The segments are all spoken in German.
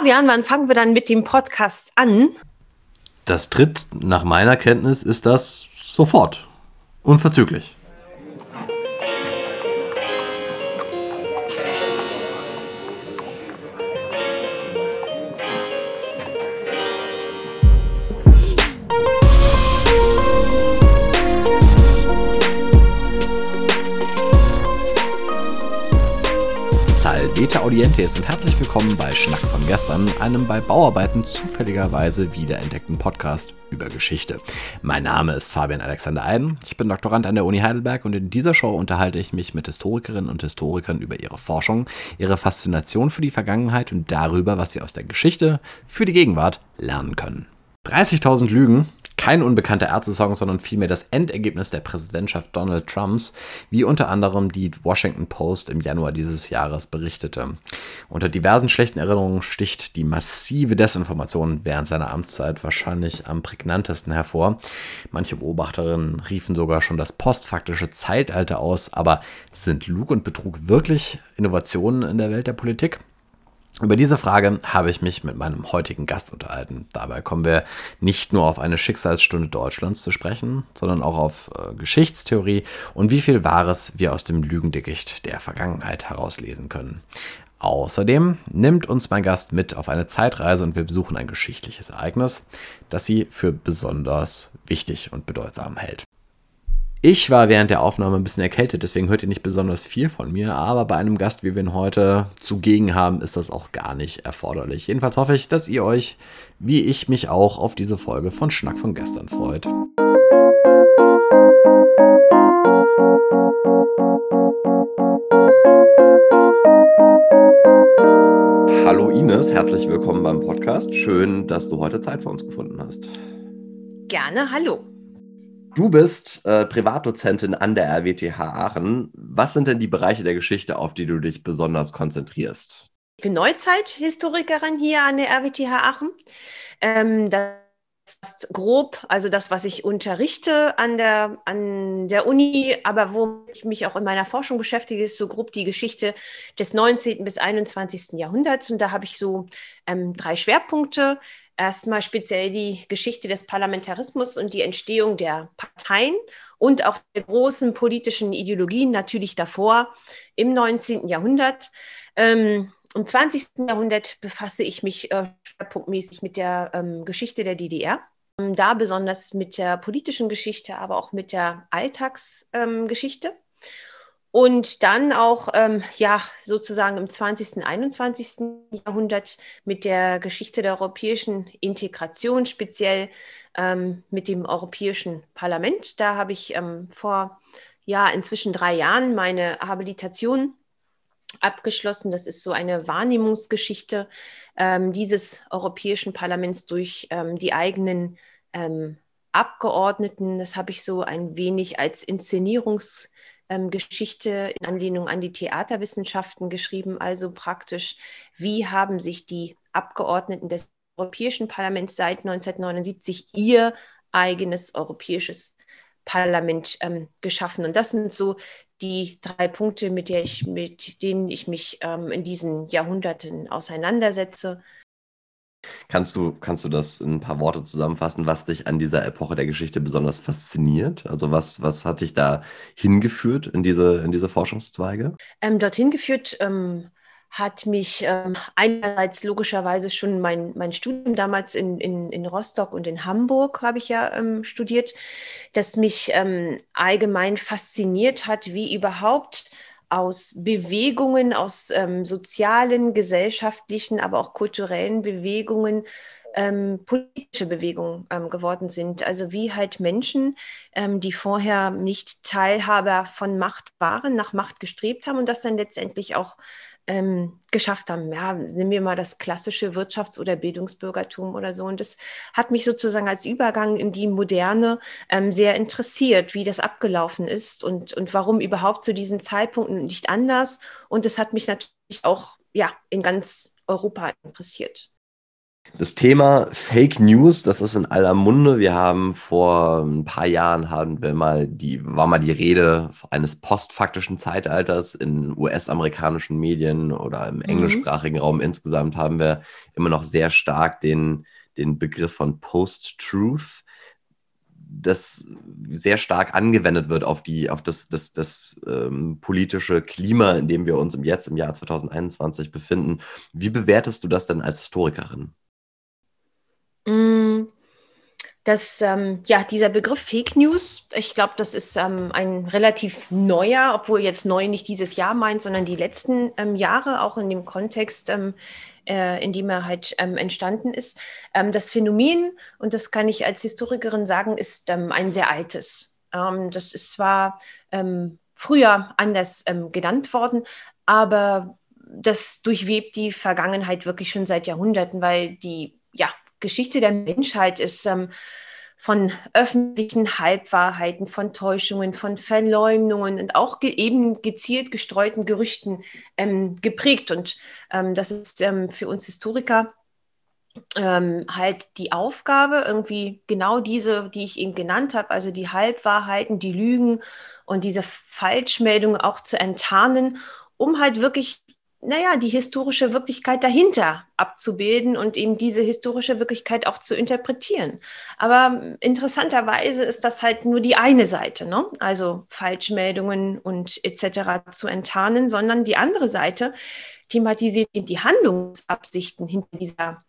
Fabian, wann fangen wir dann mit dem Podcast an? Das tritt, nach meiner Kenntnis, ist das sofort. Unverzüglich. Salvete Audientes und herzlich willkommen bei Schnack von gestern, einem bei Bauarbeiten zufälligerweise wiederentdeckten Podcast über Geschichte. Mein Name ist Fabian Alexander Eiden, ich bin Doktorand an der Uni Heidelberg und in dieser Show unterhalte ich mich mit Historikerinnen und Historikern über ihre Forschung, ihre Faszination für die Vergangenheit und darüber, was wir aus der Geschichte für die Gegenwart lernen können. 30.000 Lügen, kein unbekannter Ärzte-Song, sondern vielmehr das Endergebnis der Präsidentschaft Donald Trumps, wie unter anderem die Washington Post im Januar dieses Jahres berichtete. Unter diversen schlechten Erinnerungen sticht die massive Desinformation während seiner Amtszeit wahrscheinlich am prägnantesten hervor. Manche Beobachterinnen riefen sogar schon das postfaktische Zeitalter aus, aber sind Lug und Betrug wirklich Innovationen in der Welt der Politik? Über diese Frage habe ich mich mit meinem heutigen Gast unterhalten. Dabei kommen wir nicht nur auf eine Schicksalsstunde Deutschlands zu sprechen, sondern auch auf äh, Geschichtstheorie und wie viel Wahres wir aus dem Lügendickicht der Vergangenheit herauslesen können. Außerdem nimmt uns mein Gast mit auf eine Zeitreise und wir besuchen ein geschichtliches Ereignis, das sie für besonders wichtig und bedeutsam hält. Ich war während der Aufnahme ein bisschen erkältet, deswegen hört ihr nicht besonders viel von mir, aber bei einem Gast, wie wir ihn heute zugegen haben, ist das auch gar nicht erforderlich. Jedenfalls hoffe ich, dass ihr euch, wie ich mich auch, auf diese Folge von Schnack von gestern freut. Hallo Ines, herzlich willkommen beim Podcast. Schön, dass du heute Zeit für uns gefunden hast. Gerne, hallo. Du bist äh, Privatdozentin an der RWTH Aachen. Was sind denn die Bereiche der Geschichte, auf die du dich besonders konzentrierst? Ich bin Neuzeithistorikerin hier an der RWTH Aachen. Ähm, das ist grob, also das, was ich unterrichte an der, an der Uni, aber wo ich mich auch in meiner Forschung beschäftige, ist so grob die Geschichte des 19. bis 21. Jahrhunderts. Und da habe ich so ähm, drei Schwerpunkte erstmal speziell die Geschichte des Parlamentarismus und die Entstehung der Parteien und auch der großen politischen Ideologien natürlich davor im 19. Jahrhundert. Ähm, Im 20. Jahrhundert befasse ich mich äh, schwerpunktmäßig mit der ähm, Geschichte der DDR. Ähm, da besonders mit der politischen Geschichte, aber auch mit der Alltagsgeschichte. Und dann auch, ähm, ja, sozusagen im 20., 21. Jahrhundert mit der Geschichte der europäischen Integration, speziell ähm, mit dem Europäischen Parlament. Da habe ich ähm, vor, ja, inzwischen drei Jahren meine Habilitation abgeschlossen. Das ist so eine Wahrnehmungsgeschichte ähm, dieses Europäischen Parlaments durch ähm, die eigenen ähm, Abgeordneten. Das habe ich so ein wenig als Inszenierungs- ähm, Geschichte in Anlehnung an die Theaterwissenschaften geschrieben, also praktisch, wie haben sich die Abgeordneten des Europäischen Parlaments seit 1979 ihr eigenes europäisches Parlament ähm, geschaffen. Und das sind so die drei Punkte, mit, der ich, mit denen ich mich ähm, in diesen Jahrhunderten auseinandersetze. Kannst du, kannst du das in ein paar Worte zusammenfassen, was dich an dieser Epoche der Geschichte besonders fasziniert? Also was, was hat dich da hingeführt in diese, in diese Forschungszweige? Ähm, dorthin geführt ähm, hat mich ähm, einerseits logischerweise schon mein, mein Studium damals in, in, in Rostock und in Hamburg habe ich ja ähm, studiert, das mich ähm, allgemein fasziniert hat, wie überhaupt aus Bewegungen, aus ähm, sozialen, gesellschaftlichen, aber auch kulturellen Bewegungen ähm, politische Bewegungen ähm, geworden sind. Also wie halt Menschen, ähm, die vorher nicht Teilhaber von Macht waren, nach Macht gestrebt haben und das dann letztendlich auch ähm, geschafft haben. Ja, nehmen wir mal das klassische Wirtschafts- oder Bildungsbürgertum oder so. Und das hat mich sozusagen als Übergang in die Moderne ähm, sehr interessiert, wie das abgelaufen ist und, und warum überhaupt zu diesem Zeitpunkt nicht anders. Und es hat mich natürlich auch ja, in ganz Europa interessiert. Das Thema Fake News, das ist in aller Munde. Wir haben vor ein paar Jahren haben wir mal die, war mal die Rede eines postfaktischen Zeitalters in US-amerikanischen Medien oder im mhm. englischsprachigen Raum insgesamt haben wir immer noch sehr stark den, den Begriff von Post-Truth das sehr stark angewendet wird auf, die, auf das, das, das ähm, politische Klima, in dem wir uns im jetzt im Jahr 2021 befinden. Wie bewertest du das denn als Historikerin? Mm, das, ähm, ja, dieser Begriff Fake News, ich glaube, das ist ähm, ein relativ neuer, obwohl jetzt neu nicht dieses Jahr meint, sondern die letzten ähm, Jahre, auch in dem Kontext ähm, äh, in dem er halt ähm, entstanden ist. Ähm, das Phänomen, und das kann ich als Historikerin sagen, ist ein sehr altes. Das ist zwar früher anders genannt worden, aber das durchwebt die Vergangenheit wirklich schon seit Jahrhunderten, weil die ja, Geschichte der Menschheit ist von öffentlichen Halbwahrheiten, von Täuschungen, von Verleumdungen und auch ge eben gezielt gestreuten Gerüchten ähm, geprägt. Und ähm, das ist ähm, für uns Historiker ähm, halt die Aufgabe, irgendwie genau diese, die ich eben genannt habe, also die Halbwahrheiten, die Lügen und diese Falschmeldungen auch zu enttarnen, um halt wirklich naja, die historische Wirklichkeit dahinter abzubilden und eben diese historische Wirklichkeit auch zu interpretieren. Aber interessanterweise ist das halt nur die eine Seite, ne? also Falschmeldungen und etc. zu enttarnen, sondern die andere Seite thematisiert die Handlungsabsichten hinter dieser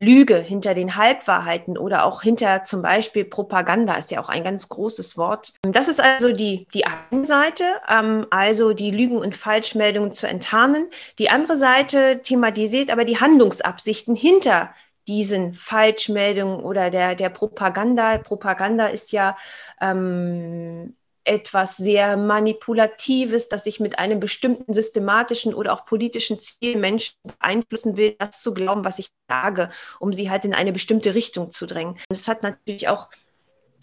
Lüge, hinter den Halbwahrheiten oder auch hinter zum Beispiel Propaganda ist ja auch ein ganz großes Wort. Das ist also die, die eine Seite, ähm, also die Lügen und Falschmeldungen zu enttarnen. Die andere Seite thematisiert aber die Handlungsabsichten hinter diesen Falschmeldungen oder der, der Propaganda. Propaganda ist ja ähm, etwas sehr Manipulatives, das sich mit einem bestimmten systematischen oder auch politischen Ziel Menschen beeinflussen will, das zu glauben, was ich sage, um sie halt in eine bestimmte Richtung zu drängen. Und es hat natürlich auch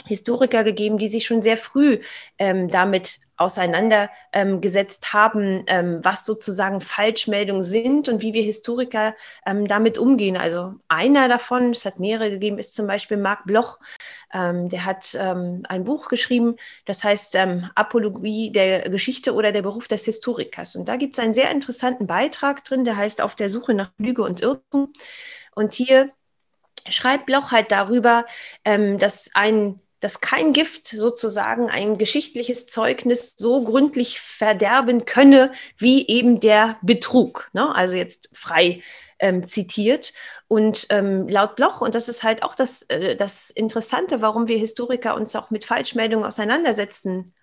Historiker gegeben, die sich schon sehr früh ähm, damit auseinandergesetzt ähm, haben, ähm, was sozusagen Falschmeldungen sind und wie wir Historiker ähm, damit umgehen. Also einer davon, es hat mehrere gegeben, ist zum Beispiel Marc Bloch. Der hat ein Buch geschrieben, das heißt Apologie der Geschichte oder der Beruf des Historikers. Und da gibt es einen sehr interessanten Beitrag drin, der heißt Auf der Suche nach Lüge und Irrtum. Und hier schreibt Bloch halt darüber, dass ein dass kein Gift sozusagen ein geschichtliches Zeugnis so gründlich verderben könne, wie eben der Betrug. Ne? Also jetzt frei ähm, zitiert. Und ähm, laut Bloch, und das ist halt auch das, äh, das Interessante, warum wir Historiker uns auch mit Falschmeldungen auseinandersetzen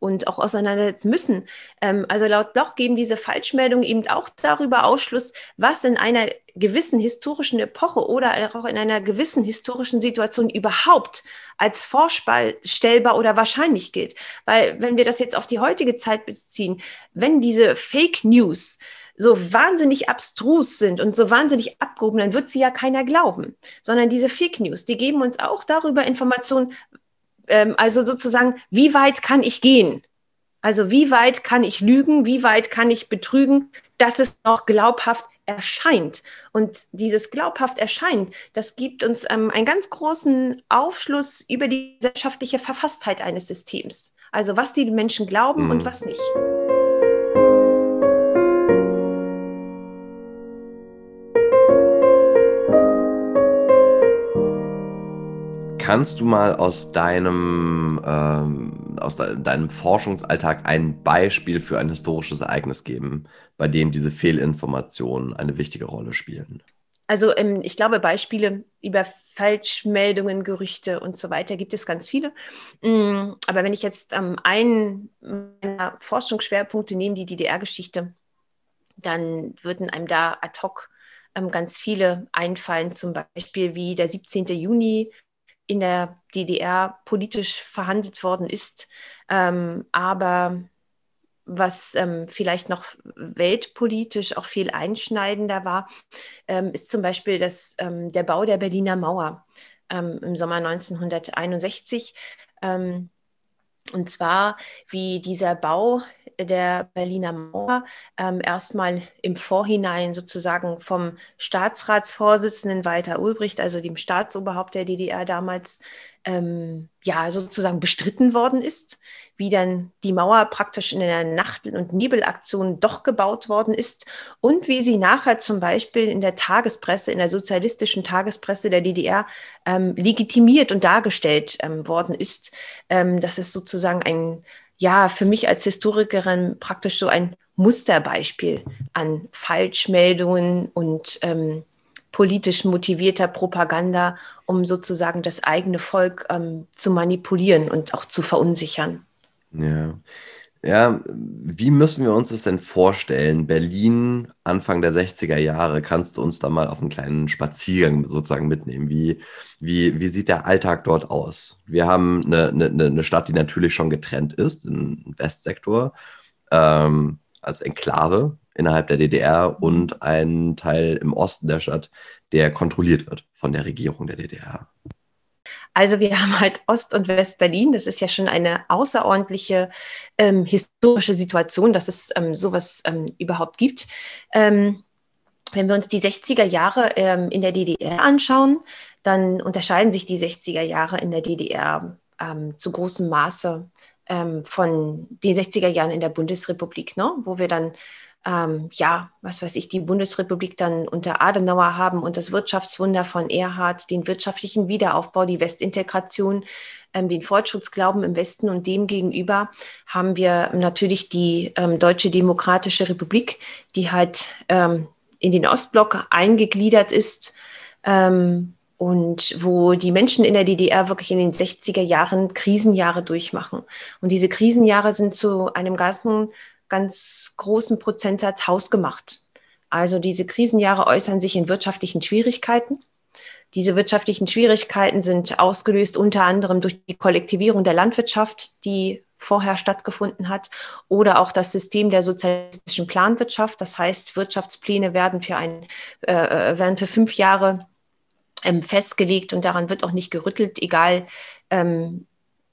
und auch auseinandersetzen müssen. Ähm, also laut Bloch geben diese Falschmeldungen eben auch darüber Ausschluss, was in einer gewissen historischen Epoche oder auch in einer gewissen historischen Situation überhaupt als vorstellbar oder wahrscheinlich gilt. Weil wenn wir das jetzt auf die heutige Zeit beziehen, wenn diese Fake News so wahnsinnig abstrus sind und so wahnsinnig abgehoben, dann wird sie ja keiner glauben, sondern diese Fake News, die geben uns auch darüber Informationen, ähm, also sozusagen, wie weit kann ich gehen? Also wie weit kann ich lügen, wie weit kann ich betrügen, dass es noch glaubhaft erscheint. Und dieses glaubhaft erscheint, das gibt uns ähm, einen ganz großen Aufschluss über die gesellschaftliche Verfasstheit eines Systems. Also was die Menschen glauben mhm. und was nicht. Kannst du mal aus deinem, ähm, aus de deinem Forschungsalltag ein Beispiel für ein historisches Ereignis geben, bei dem diese Fehlinformationen eine wichtige Rolle spielen? Also ähm, ich glaube, Beispiele über Falschmeldungen, Gerüchte und so weiter gibt es ganz viele. Mm, aber wenn ich jetzt ähm, einen meiner Forschungsschwerpunkte nehme, die DDR-Geschichte, dann würden einem da ad hoc ähm, ganz viele einfallen, zum Beispiel wie der 17. Juni in der DDR politisch verhandelt worden ist. Ähm, aber was ähm, vielleicht noch weltpolitisch auch viel einschneidender war, ähm, ist zum Beispiel das, ähm, der Bau der Berliner Mauer ähm, im Sommer 1961. Ähm, Und zwar, wie dieser Bau der Berliner Mauer ähm, erstmal im Vorhinein sozusagen vom Staatsratsvorsitzenden Walter Ulbricht, also dem Staatsoberhaupt der DDR damals, ähm, ja, sozusagen bestritten worden ist, wie dann die Mauer praktisch in einer Nacht- und Nebelaktion doch gebaut worden ist und wie sie nachher zum Beispiel in der Tagespresse, in der sozialistischen Tagespresse der DDR ähm, legitimiert und dargestellt ähm, worden ist. Ähm, das ist sozusagen ein, ja, für mich als Historikerin praktisch so ein Musterbeispiel an Falschmeldungen und ähm, politisch motivierter Propaganda, um sozusagen das eigene Volk ähm, zu manipulieren und auch zu verunsichern. Ja. Ja, wie müssen wir uns das denn vorstellen? Berlin, Anfang der 60er Jahre, kannst du uns da mal auf einen kleinen Spaziergang sozusagen mitnehmen? Wie, wie, wie sieht der Alltag dort aus? Wir haben eine, eine, eine Stadt, die natürlich schon getrennt ist, im Westsektor, ähm, als Enklave innerhalb der DDR und einen Teil im Osten der Stadt, der kontrolliert wird von der Regierung der DDR. Also wir haben halt Ost- und West-Berlin. Das ist ja schon eine außerordentliche ähm, historische Situation, dass es ähm, sowas ähm, überhaupt gibt. Ähm, wenn wir uns die 60er Jahre ähm, in der DDR anschauen, dann unterscheiden sich die 60er Jahre in der DDR ähm, zu großem Maße von den 60er Jahren in der Bundesrepublik, ne? wo wir dann ähm, ja, was weiß ich, die Bundesrepublik dann unter Adenauer haben und das Wirtschaftswunder von Erhard, den wirtschaftlichen Wiederaufbau, die Westintegration, ähm, den Fortschrittsglauben im Westen und dem gegenüber haben wir natürlich die ähm, Deutsche Demokratische Republik, die halt ähm, in den Ostblock eingegliedert ist ähm, und wo die Menschen in der DDR wirklich in den 60er Jahren Krisenjahre durchmachen. Und diese Krisenjahre sind zu einem ganzen ganz großen Prozentsatz hausgemacht. Also diese Krisenjahre äußern sich in wirtschaftlichen Schwierigkeiten. Diese wirtschaftlichen Schwierigkeiten sind ausgelöst unter anderem durch die Kollektivierung der Landwirtschaft, die vorher stattgefunden hat, oder auch das System der sozialistischen Planwirtschaft. Das heißt, Wirtschaftspläne werden für, ein, äh, äh werden für fünf Jahre ähm, festgelegt und daran wird auch nicht gerüttelt, egal ähm,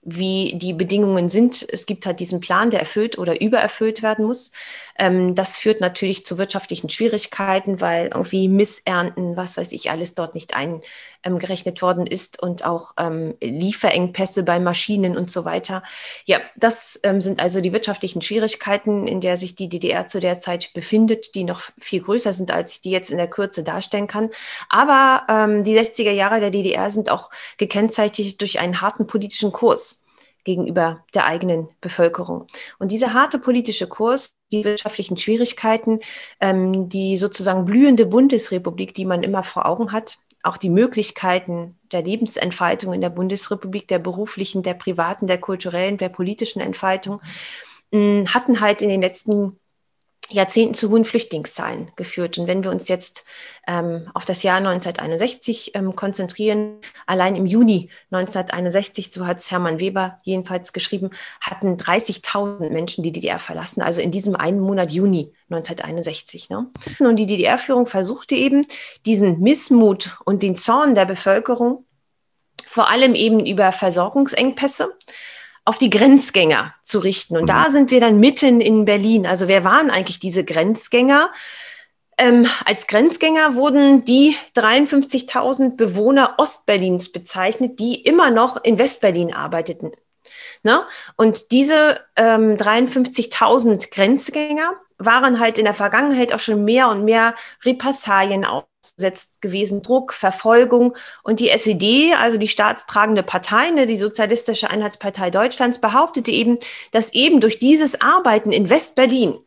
wie die Bedingungen sind. Es gibt halt diesen Plan, der erfüllt oder übererfüllt werden muss. Ähm, das führt natürlich zu wirtschaftlichen Schwierigkeiten, weil irgendwie Missernten, was weiß ich, alles dort nicht eingerechnet worden ist und auch ähm, Lieferengpässe bei Maschinen und so weiter. Ja, das ähm, sind also die wirtschaftlichen Schwierigkeiten, in der sich die DDR zu der Zeit befindet, die noch viel größer sind, als ich die jetzt in der Kürze darstellen kann. Aber ähm, die 60er Jahre der DDR sind auch gekennzeichnet durch einen harten politischen Kurs gegenüber der eigenen Bevölkerung. Und dieser harte politische Kurs, die wirtschaftlichen Schwierigkeiten, ähm, die sozusagen blühende Bundesrepublik, die man immer vor Augen hat, auch die Möglichkeiten der Lebensentfaltung in der Bundesrepublik, der beruflichen, der privaten, der kulturellen, der politischen Entfaltung, mh, hatten halt in den letzten Jahrzehnten zu hohen Flüchtlingszahlen geführt. Und wenn wir uns jetzt ähm, auf das Jahr 1961 ähm, konzentrieren, allein im Juni 1961, so hat es Hermann Weber jedenfalls geschrieben, hatten 30.000 Menschen die DDR verlassen, also in diesem einen Monat Juni 1961. Ne? Und die DDR-Führung versuchte eben, diesen Missmut und den Zorn der Bevölkerung vor allem eben über Versorgungsengpässe, auf die Grenzgänger zu richten. Und mhm. da sind wir dann mitten in Berlin. Also wer waren eigentlich diese Grenzgänger? Ähm, als Grenzgänger wurden die 53.000 Bewohner Ostberlins bezeichnet, die immer noch in Westberlin arbeiteten. Ne? Und diese ähm, 53.000 Grenzgänger waren halt in der Vergangenheit auch schon mehr und mehr Repressalien ausgesetzt gewesen, Druck, Verfolgung. Und die SED, also die staatstragende Partei, ne, die Sozialistische Einheitspartei Deutschlands, behauptete eben, dass eben durch dieses Arbeiten in West-Berlin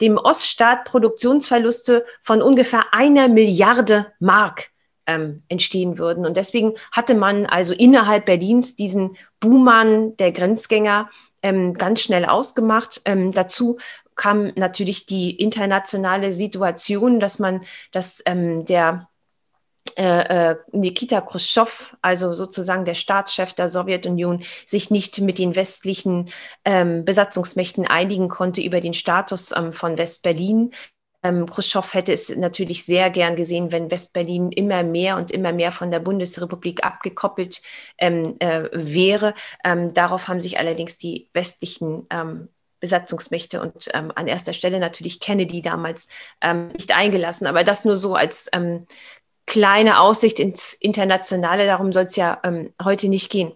dem Oststaat Produktionsverluste von ungefähr einer Milliarde Mark ähm, entstehen würden. Und deswegen hatte man also innerhalb Berlins diesen Buhmann der Grenzgänger ähm, ganz schnell ausgemacht. Ähm, dazu kam natürlich die internationale Situation, dass man, dass ähm, der äh, äh, Nikita Khrushchev, also sozusagen der Staatschef der Sowjetunion, sich nicht mit den westlichen ähm, Besatzungsmächten einigen konnte über den Status ähm, von West-Berlin. Ähm, Khrushchev hätte es natürlich sehr gern gesehen, wenn Westberlin immer mehr und immer mehr von der Bundesrepublik abgekoppelt ähm, äh, wäre. Ähm, darauf haben sich allerdings die westlichen ähm, Besatzungsmächte und ähm, an erster Stelle natürlich Kennedy damals ähm, nicht eingelassen. Aber das nur so als kleine Aussicht ins Internationale. Darum soll es ja heute nicht gehen.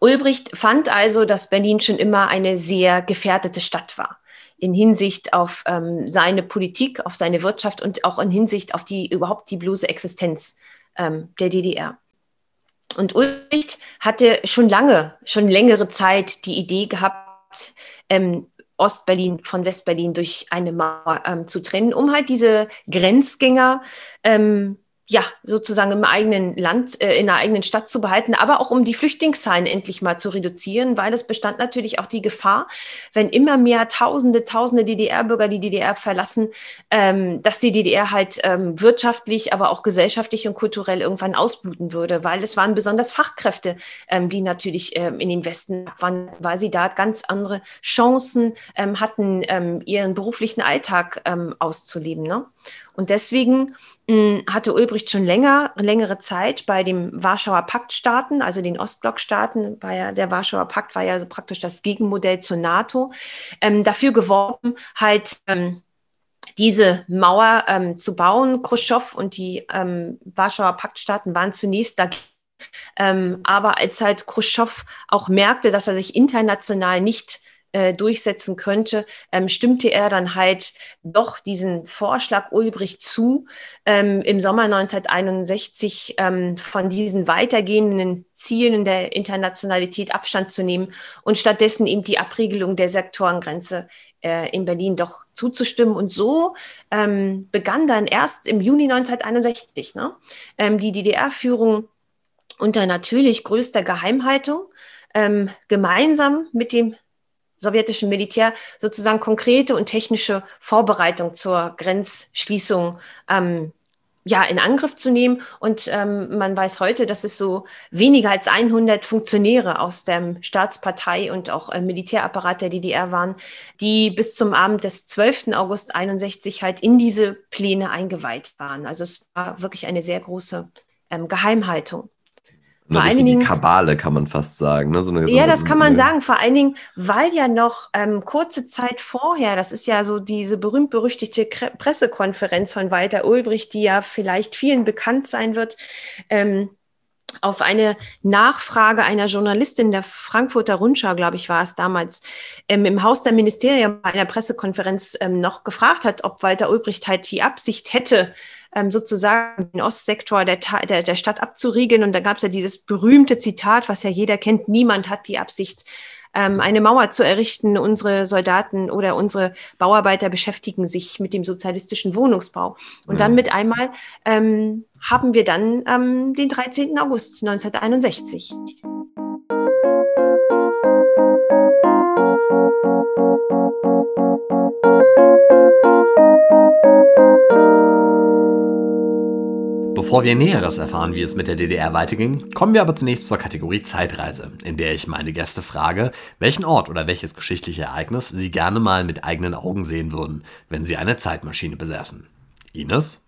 Ulbricht fand also, dass Berlin schon immer eine sehr gefährdete Stadt war in Hinsicht auf ähm, seine Politik, auf seine Wirtschaft und auch in Hinsicht auf die überhaupt die bloße Existenz ähm, der DDR. Und Ulbricht hatte schon lange, schon längere Zeit die Idee gehabt, ähm, Ostberlin von Westberlin durch eine Mauer ähm, zu trennen, um halt diese Grenzgänger ähm, ja, sozusagen im eigenen Land, äh, in der eigenen Stadt zu behalten, aber auch um die Flüchtlingszahlen endlich mal zu reduzieren, weil es bestand natürlich auch die Gefahr, wenn immer mehr Tausende, Tausende DDR-Bürger die DDR verlassen, ähm, dass die DDR halt ähm, wirtschaftlich, aber auch gesellschaftlich und kulturell irgendwann ausbluten würde, weil es waren besonders Fachkräfte, ähm, die natürlich ähm, in den Westen waren, weil sie da ganz andere Chancen ähm, hatten, ähm, ihren beruflichen Alltag auszuleben. Ne? Und deswegen hm, hatte Ulbricht schon länger, längere Zeit bei dem Warschauer Paktstaaten, also den Ostblockstaaten, war ja, der Warschauer Pakt war ja so praktisch das Gegenmodell zur NATO, ähm, dafür geworben, halt ähm, diese Mauer ähm, zu bauen. Khrushchev und die ähm, Warschauer Paktstaaten waren zunächst dagegen. Ähm, aber als halt Khrushchev auch merkte, dass er sich international nicht äh, durchsetzen könnte, ähm, stimmte er dann halt doch diesen Vorschlag Ulbricht zu, ähm, im Sommer 1961 ähm, von diesen weitergehenden Zielen der Internationalität Abstand zu nehmen und stattdessen eben die Abriegelung der Sektorengrenze äh, in Berlin doch zuzustimmen. Und so ähm, begann dann erst im Juni 1961 ne, ähm, die DDR-Führung unter natürlich größter Geheimhaltung ähm, gemeinsam mit dem sowjetischen Militär sozusagen konkrete und technische Vorbereitung zur Grenzschließung ähm, ja, in Angriff zu nehmen. Und ähm, man weiß heute, dass es so weniger als 100 Funktionäre aus der Staatspartei und auch äh, Militärapparat der DDR waren, die bis zum Abend des 12. August 61 halt in diese Pläne eingeweiht waren. Also es war wirklich eine sehr große ähm, Geheimhaltung. Vor allen Dingen Kabale kann man fast sagen. Ne? So ja, das kann man sagen. Vor allen Dingen, weil ja noch ähm, kurze Zeit vorher, das ist ja so diese berühmt-berüchtigte Pressekonferenz von Walter Ulbricht, die ja vielleicht vielen bekannt sein wird, ähm, auf eine Nachfrage einer Journalistin der Frankfurter Rundschau, glaube ich, war es damals, ähm, im Haus der Ministerien bei einer Pressekonferenz ähm, noch gefragt hat, ob Walter Ulbricht halt die Absicht hätte, ähm, sozusagen den Ostsektor der, der, der Stadt abzuriegeln. Und da gab es ja dieses berühmte Zitat, was ja jeder kennt, niemand hat die Absicht, ähm, eine Mauer zu errichten. Unsere Soldaten oder unsere Bauarbeiter beschäftigen sich mit dem sozialistischen Wohnungsbau. Und ja. dann mit einmal ähm, haben wir dann ähm, den 13. August 1961. Bevor wir Näheres erfahren, wie es mit der DDR weiterging, kommen wir aber zunächst zur Kategorie Zeitreise, in der ich meine Gäste frage, welchen Ort oder welches geschichtliche Ereignis sie gerne mal mit eigenen Augen sehen würden, wenn sie eine Zeitmaschine besäßen. Ines?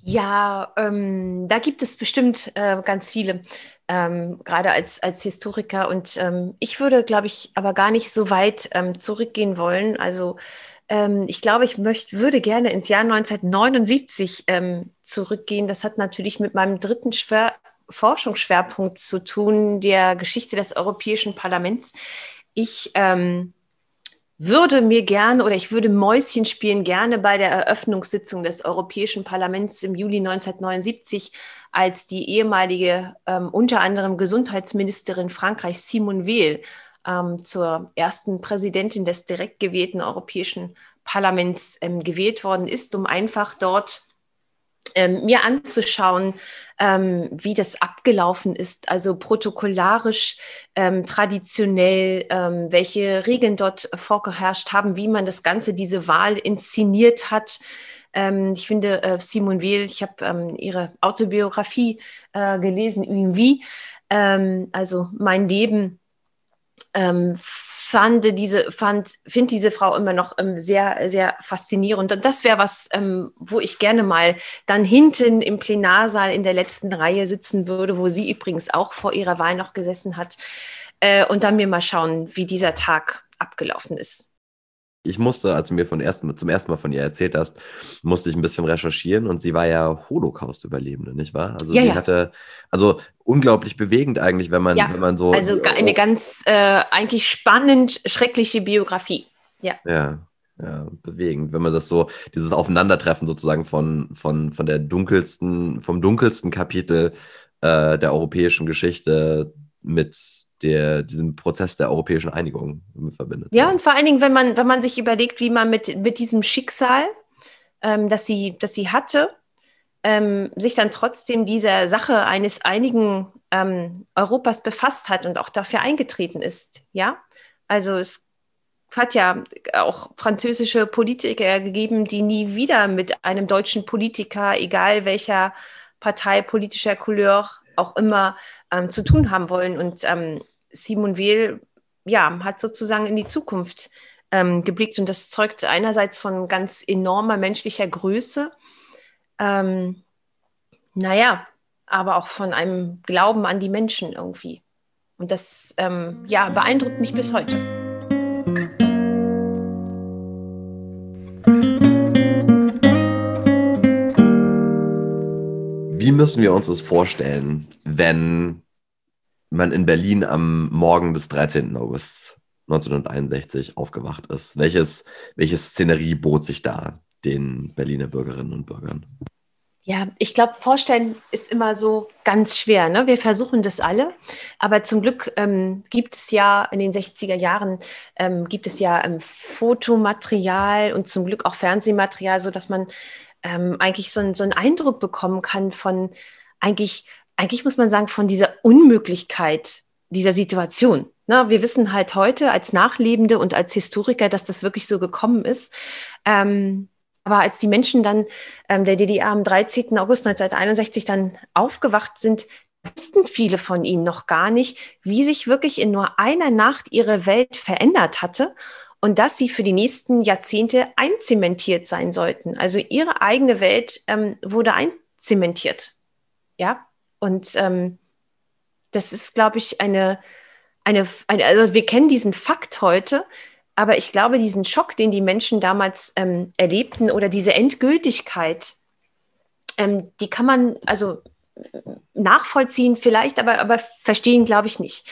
Ja, ähm, da gibt es bestimmt äh, ganz viele, ähm, gerade als, als Historiker. Und ähm, ich würde, glaube ich, aber gar nicht so weit ähm, zurückgehen wollen. Also ähm, ich glaube, ich möchte, würde gerne ins Jahr 1979 ähm, zurückgehen. Das hat natürlich mit meinem dritten Schwer Forschungsschwerpunkt zu tun, der Geschichte des Europäischen Parlaments. Ich ähm, würde mir gerne oder ich würde Mäuschen spielen gerne bei der Eröffnungssitzung des Europäischen Parlaments im Juli 1979, als die ehemalige ähm, unter anderem Gesundheitsministerin Frankreichs Simone Weil ähm, zur ersten Präsidentin des direkt gewählten Europäischen Parlaments ähm, gewählt worden ist, um einfach dort ähm, mir anzuschauen, ähm, wie das abgelaufen ist, also protokollarisch, ähm, traditionell, ähm, welche Regeln dort vorgeherrscht haben, wie man das Ganze, diese Wahl inszeniert hat. Ähm, ich finde, äh, Simone Weil, ich habe ähm, ihre Autobiografie äh, gelesen, Wie, also mein Leben fand diese, fand, finde diese Frau immer noch ähm, sehr, sehr faszinierend. Und das wäre was, ähm, wo ich gerne mal dann hinten im Plenarsaal in der letzten Reihe sitzen würde, wo sie übrigens auch vor ihrer Wahl noch gesessen hat. Äh, und dann mir mal schauen, wie dieser Tag abgelaufen ist ich musste, als du mir von ersten, zum ersten Mal von ihr erzählt hast, musste ich ein bisschen recherchieren und sie war ja Holocaust-Überlebende, nicht wahr? Also ja, sie ja. hatte, also unglaublich bewegend eigentlich, wenn man, ja. wenn man so. Also eine ganz äh, eigentlich spannend, schreckliche Biografie. Ja. Ja. Ja, bewegend, wenn man das so, dieses Aufeinandertreffen sozusagen von, von, von der dunkelsten, vom dunkelsten Kapitel äh, der europäischen Geschichte mit der, diesem Prozess der europäischen Einigung verbindet. Ja, und vor allen Dingen, wenn man, wenn man sich überlegt, wie man mit, mit diesem Schicksal, ähm, das, sie, das sie hatte, ähm, sich dann trotzdem dieser Sache eines einigen ähm, Europas befasst hat und auch dafür eingetreten ist. Ja, also es hat ja auch französische Politiker gegeben, die nie wieder mit einem deutschen Politiker, egal welcher Partei, politischer Couleur auch immer, ähm, zu tun haben wollen. Und ähm, Simon Weil ja, hat sozusagen in die Zukunft ähm, geblickt und das zeugt einerseits von ganz enormer menschlicher Größe, ähm, naja, aber auch von einem Glauben an die Menschen irgendwie. Und das ähm, ja, beeindruckt mich bis heute. Wie müssen wir uns das vorstellen, wenn man in Berlin am Morgen des 13. August 1961 aufgewacht ist? Welches, welche Szenerie bot sich da den Berliner Bürgerinnen und Bürgern? Ja, ich glaube, vorstellen ist immer so ganz schwer. Ne? Wir versuchen das alle, aber zum Glück ähm, gibt es ja in den 60er Jahren ähm, gibt es ja ähm, Fotomaterial und zum Glück auch Fernsehmaterial, so dass man ähm, eigentlich so, ein, so einen Eindruck bekommen kann von eigentlich, eigentlich muss man sagen, von dieser Unmöglichkeit dieser Situation. Ne? Wir wissen halt heute als Nachlebende und als Historiker, dass das wirklich so gekommen ist. Ähm, aber als die Menschen dann ähm, der DDR am 13. August 1961 dann aufgewacht sind, wussten viele von ihnen noch gar nicht, wie sich wirklich in nur einer Nacht ihre Welt verändert hatte und dass sie für die nächsten Jahrzehnte einzementiert sein sollten. Also ihre eigene Welt ähm, wurde einzementiert. Ja, und ähm, das ist, glaube ich, eine, eine, eine, also wir kennen diesen Fakt heute, aber ich glaube, diesen Schock, den die Menschen damals ähm, erlebten oder diese Endgültigkeit, ähm, die kann man also nachvollziehen vielleicht, aber, aber verstehen glaube ich nicht.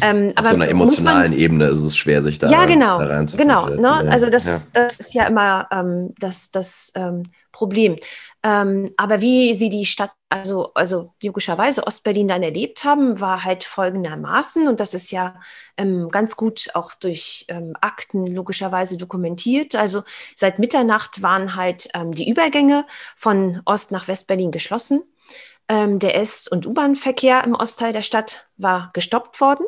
Ähm, Auf so einer emotionalen man, Ebene ist es schwer, sich da, ja, genau, da Genau, ne? also das, ja. das ist ja immer ähm, das, das ähm, Problem. Ähm, aber wie sie die Stadt, also, also logischerweise Ostberlin dann erlebt haben, war halt folgendermaßen, und das ist ja ähm, ganz gut auch durch ähm, Akten logischerweise dokumentiert. Also seit Mitternacht waren halt die Übergänge von Ost nach Westberlin geschlossen. Ähm, der S- und U-Bahn-Verkehr im Ostteil der Stadt war gestoppt worden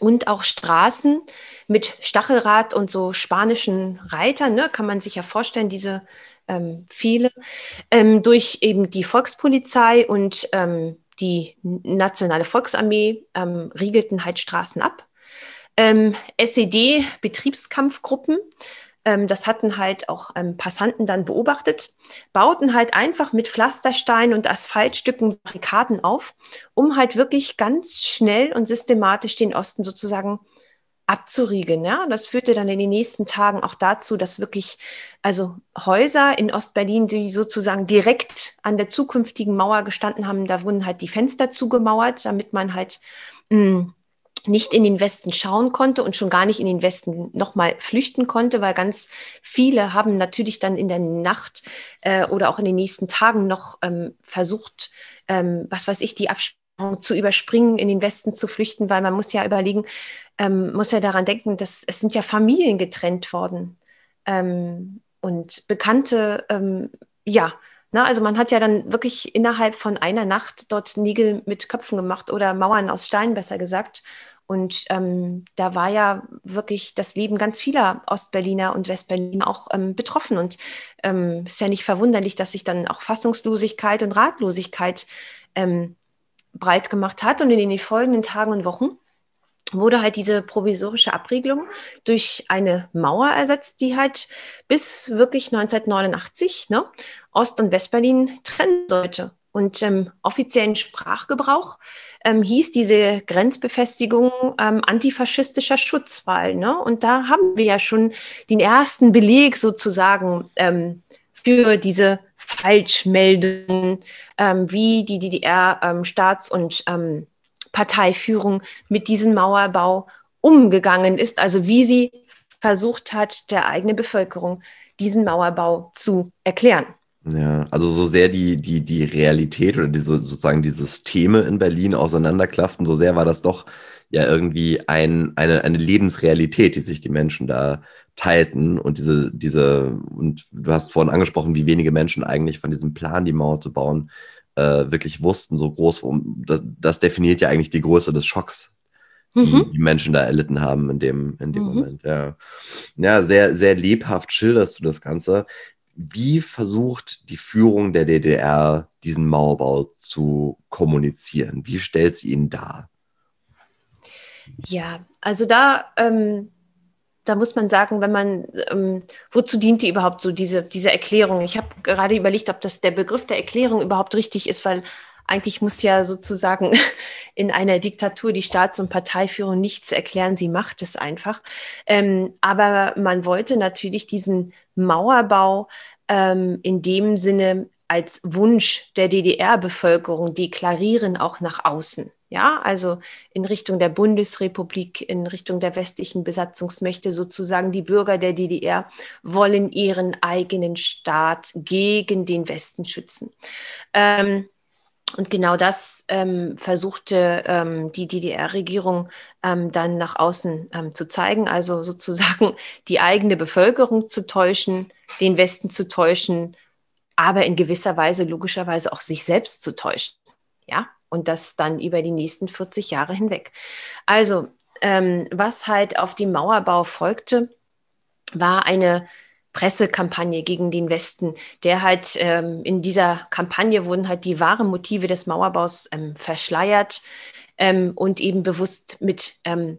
und auch Straßen mit Stachelrad und so spanischen Reitern, ne, kann man sich ja vorstellen, diese ähm, viele, ähm, durch eben die Volkspolizei und ähm, die Nationale Volksarmee ähm, riegelten halt Straßen ab. Ähm, SED-Betriebskampfgruppen, das hatten halt auch Passanten dann beobachtet, bauten halt einfach mit Pflastersteinen und Asphaltstücken Barrikaden auf, um halt wirklich ganz schnell und systematisch den Osten sozusagen abzuriegeln. Ja? Das führte dann in den nächsten Tagen auch dazu, dass wirklich also Häuser in Ostberlin, die sozusagen direkt an der zukünftigen Mauer gestanden haben, da wurden halt die Fenster zugemauert, damit man halt mh, hm, nicht in den Westen schauen konnte und schon gar nicht in den Westen nochmal flüchten konnte, weil ganz viele haben natürlich dann in der Nacht äh, oder auch in den nächsten Tagen noch ähm, versucht, ähm, was weiß ich, die Absprache zu überspringen, in den Westen zu flüchten, weil man muss ja überlegen, ähm, muss ja daran denken, dass es sind ja Familien getrennt worden ähm, und Bekannte, ähm, ja. Na, also man hat ja dann wirklich innerhalb von einer Nacht dort Nägel mit Köpfen gemacht oder Mauern aus Stein, besser gesagt. Und ähm, da war ja wirklich das Leben ganz vieler Ostberliner und Westberliner auch ähm, betroffen. Und ähm, ist ja nicht verwunderlich, dass sich dann auch Fassungslosigkeit und Ratlosigkeit ähm, breit gemacht hat. Und in den folgenden Tagen und Wochen wurde halt diese provisorische Abriegelung durch eine Mauer ersetzt, die halt bis wirklich 1989 ne, Ost- und Westberlin trennen sollte. Und ähm, offiziellen Sprachgebrauch ähm, hieß diese Grenzbefestigung ähm, antifaschistischer Schutzwall. Ne? Und da haben wir ja schon den ersten Beleg sozusagen ähm, für diese Falschmeldungen, ähm, wie die DDR-Staats- ähm, und ähm, Parteiführung mit diesem Mauerbau umgegangen ist, also wie sie versucht hat, der eigenen Bevölkerung diesen Mauerbau zu erklären. Ja, also so sehr die, die, die Realität oder die, sozusagen die Systeme in Berlin auseinanderklafften, so sehr war das doch ja irgendwie ein, eine, eine Lebensrealität, die sich die Menschen da teilten und diese, diese, und du hast vorhin angesprochen, wie wenige Menschen eigentlich von diesem Plan, die Mauer zu bauen, äh, wirklich wussten, so groß, das, das, definiert ja eigentlich die Größe des Schocks, die mhm. die Menschen da erlitten haben in dem, in dem mhm. Moment. Ja. ja, sehr, sehr lebhaft schilderst du das Ganze wie versucht die Führung der DDR diesen Mauerbau zu kommunizieren? Wie stellt sie ihn dar? Ja, also da, ähm, da muss man sagen, wenn man, ähm, wozu dient die überhaupt so diese, diese Erklärung? Ich habe gerade überlegt, ob das der Begriff der Erklärung überhaupt richtig ist, weil eigentlich muss ja sozusagen in einer Diktatur die Staats- und Parteiführung nichts erklären, sie macht es einfach. Ähm, aber man wollte natürlich diesen Mauerbau ähm, in dem Sinne als Wunsch der DDR-Bevölkerung deklarieren, auch nach außen. Ja, also in Richtung der Bundesrepublik, in Richtung der westlichen Besatzungsmächte sozusagen. Die Bürger der DDR wollen ihren eigenen Staat gegen den Westen schützen. Ähm, und genau das ähm, versuchte ähm, die DDR-Regierung ähm, dann nach außen ähm, zu zeigen, also sozusagen die eigene Bevölkerung zu täuschen, den Westen zu täuschen, aber in gewisser Weise logischerweise auch sich selbst zu täuschen. Ja, und das dann über die nächsten 40 Jahre hinweg. Also, ähm, was halt auf dem Mauerbau folgte, war eine Pressekampagne gegen den Westen, der halt ähm, in dieser Kampagne wurden halt die wahren Motive des Mauerbaus ähm, verschleiert ähm, und eben bewusst mit ähm,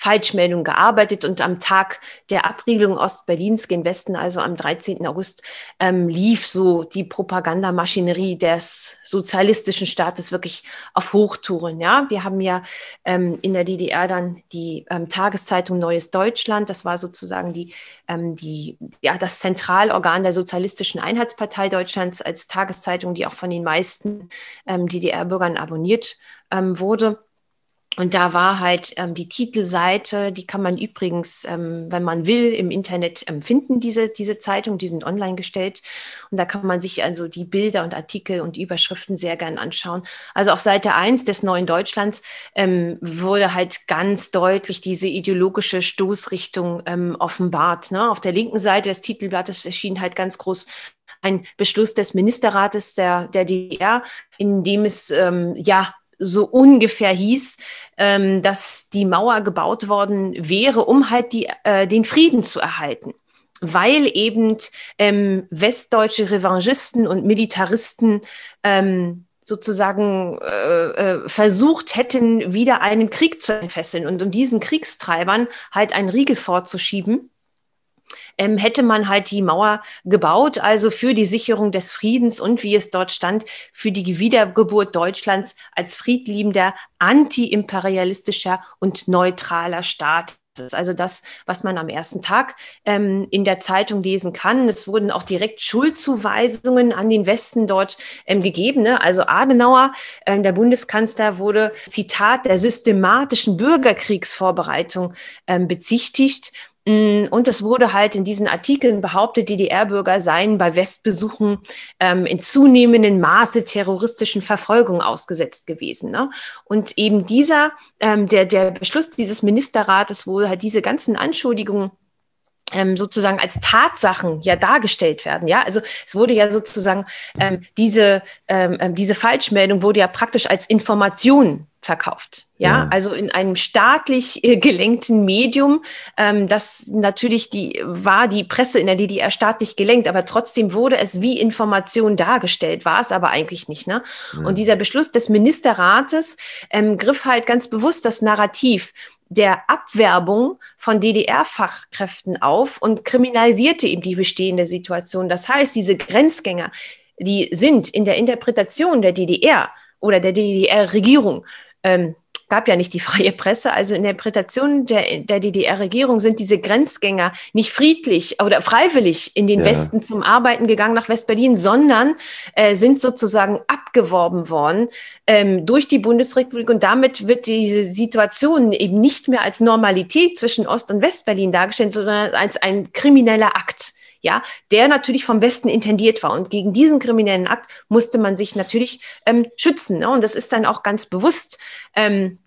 Falschmeldung gearbeitet und am Tag der Abriegelung Ostberlins gen Westen, also am 13. August, ähm, lief so die Propagandamaschinerie des sozialistischen Staates wirklich auf Hochtouren. Ja, wir haben ja ähm, in der DDR dann die ähm, Tageszeitung Neues Deutschland. Das war sozusagen die, ähm, die, ja, das Zentralorgan der Sozialistischen Einheitspartei Deutschlands als Tageszeitung, die auch von den meisten ähm, DDR-Bürgern abonniert ähm, wurde. Und da war halt ähm, die Titelseite, die kann man übrigens, ähm, wenn man will, im Internet ähm, finden, diese, diese Zeitung, die sind online gestellt. Und da kann man sich also die Bilder und Artikel und Überschriften sehr gern anschauen. Also auf Seite 1 des Neuen Deutschlands ähm, wurde halt ganz deutlich diese ideologische Stoßrichtung ähm, offenbart. Ne? Auf der linken Seite des Titelblattes erschien halt ganz groß ein Beschluss des Ministerrates der, der DDR, in dem es ähm, ja so ungefähr hieß, ähm, dass die Mauer gebaut worden wäre, um halt die, äh, den Frieden zu erhalten. Weil eben ähm, westdeutsche Revanchisten und Militaristen ähm, sozusagen äh, äh, versucht hätten, wieder einen Krieg zu entfesseln und um diesen Kriegstreibern halt einen Riegel vorzuschieben ähm, hätte man halt die Mauer gebaut, also für die Sicherung des Friedens und wie es dort stand, für die Wiedergeburt Deutschlands als friedliebender, antiimperialistischer und neutraler Staat Das ist also das, was man am ersten Tag ähm, in der Zeitung lesen kann. Es wurden auch direkt Schuldzuweisungen an den Westen dort ähm, gegeben. Ne? Also Adenauer, äh, der Bundeskanzler, wurde Zitat der systematischen Bürgerkriegsvorbereitung ähm, bezichtigt. Mm, und es wurde halt in diesen Artikeln behauptet, DDR-Bürger seien bei Westbesuchen ähm, in zunehmendem Maße terroristischen Verfolgung ausgesetzt gewesen. Ne? Und eben dieser, ähm, der, der Beschluss dieses Ministerrates, wo halt diese ganzen Anschuldigungen ähm, sozusagen als Tatsachen ja dargestellt werden. Ja, also es wurde ja sozusagen ähm, diese, ähm, ähm diese Falschmeldung wurde ja praktisch als Information verkauft. Ja, ja, also in einem staatlich äh, gelenkten Medium, ähm, das natürlich die war die Presse in der DDR staatlich gelenkt, aber trotzdem wurde es wie Information dargestellt, war es aber eigentlich nicht. Ne? Ja. Und dieser Beschluss des Ministerrates ähm, griff halt ganz bewusst das Narrativ der Abwerbung von DDR-Fachkräften auf und kriminalisierte eben die bestehende Situation. Das heißt, diese Grenzgänger, die sind in der Interpretation der DDR oder der DDR-Regierung ähm, gab ja nicht die freie Presse. Also in der Interpretation der, der DDR-Regierung sind diese Grenzgänger nicht friedlich oder freiwillig in den ja. Westen zum Arbeiten gegangen nach West-Berlin, sondern äh, sind sozusagen abgeworben worden ähm, durch die Bundesrepublik. Und damit wird diese Situation eben nicht mehr als Normalität zwischen Ost- und West-Berlin dargestellt, sondern als ein krimineller Akt ja, der natürlich vom Westen intendiert war. Und gegen diesen kriminellen Akt musste man sich natürlich ähm, schützen. Ne? Und das ist dann auch ganz bewusst ähm,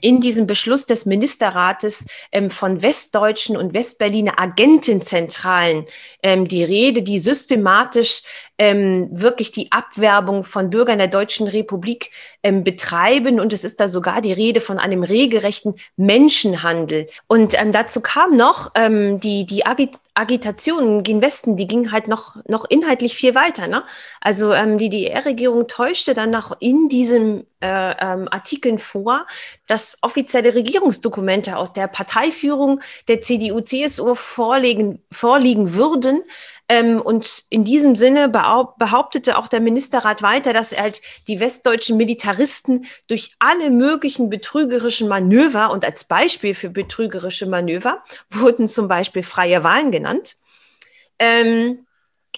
in diesem Beschluss des Ministerrates ähm, von westdeutschen und westberliner Agentenzentralen ähm, die Rede, die systematisch ähm, wirklich die Abwerbung von Bürgern der Deutschen Republik ähm, betreiben. Und es ist da sogar die Rede von einem regelrechten Menschenhandel. Und ähm, dazu kam noch ähm, die, die Agit Agitation gegen Westen, die ging halt noch, noch inhaltlich viel weiter. Ne? Also ähm, die DDR-Regierung täuschte dann noch in diesen äh, ähm, Artikeln vor, dass offizielle Regierungsdokumente aus der Parteiführung der CDU-CSU vorliegen, vorliegen würden, und in diesem Sinne behauptete auch der Ministerrat weiter, dass er halt die westdeutschen Militaristen durch alle möglichen betrügerischen Manöver und als Beispiel für betrügerische Manöver wurden zum Beispiel freie Wahlen genannt. Ähm,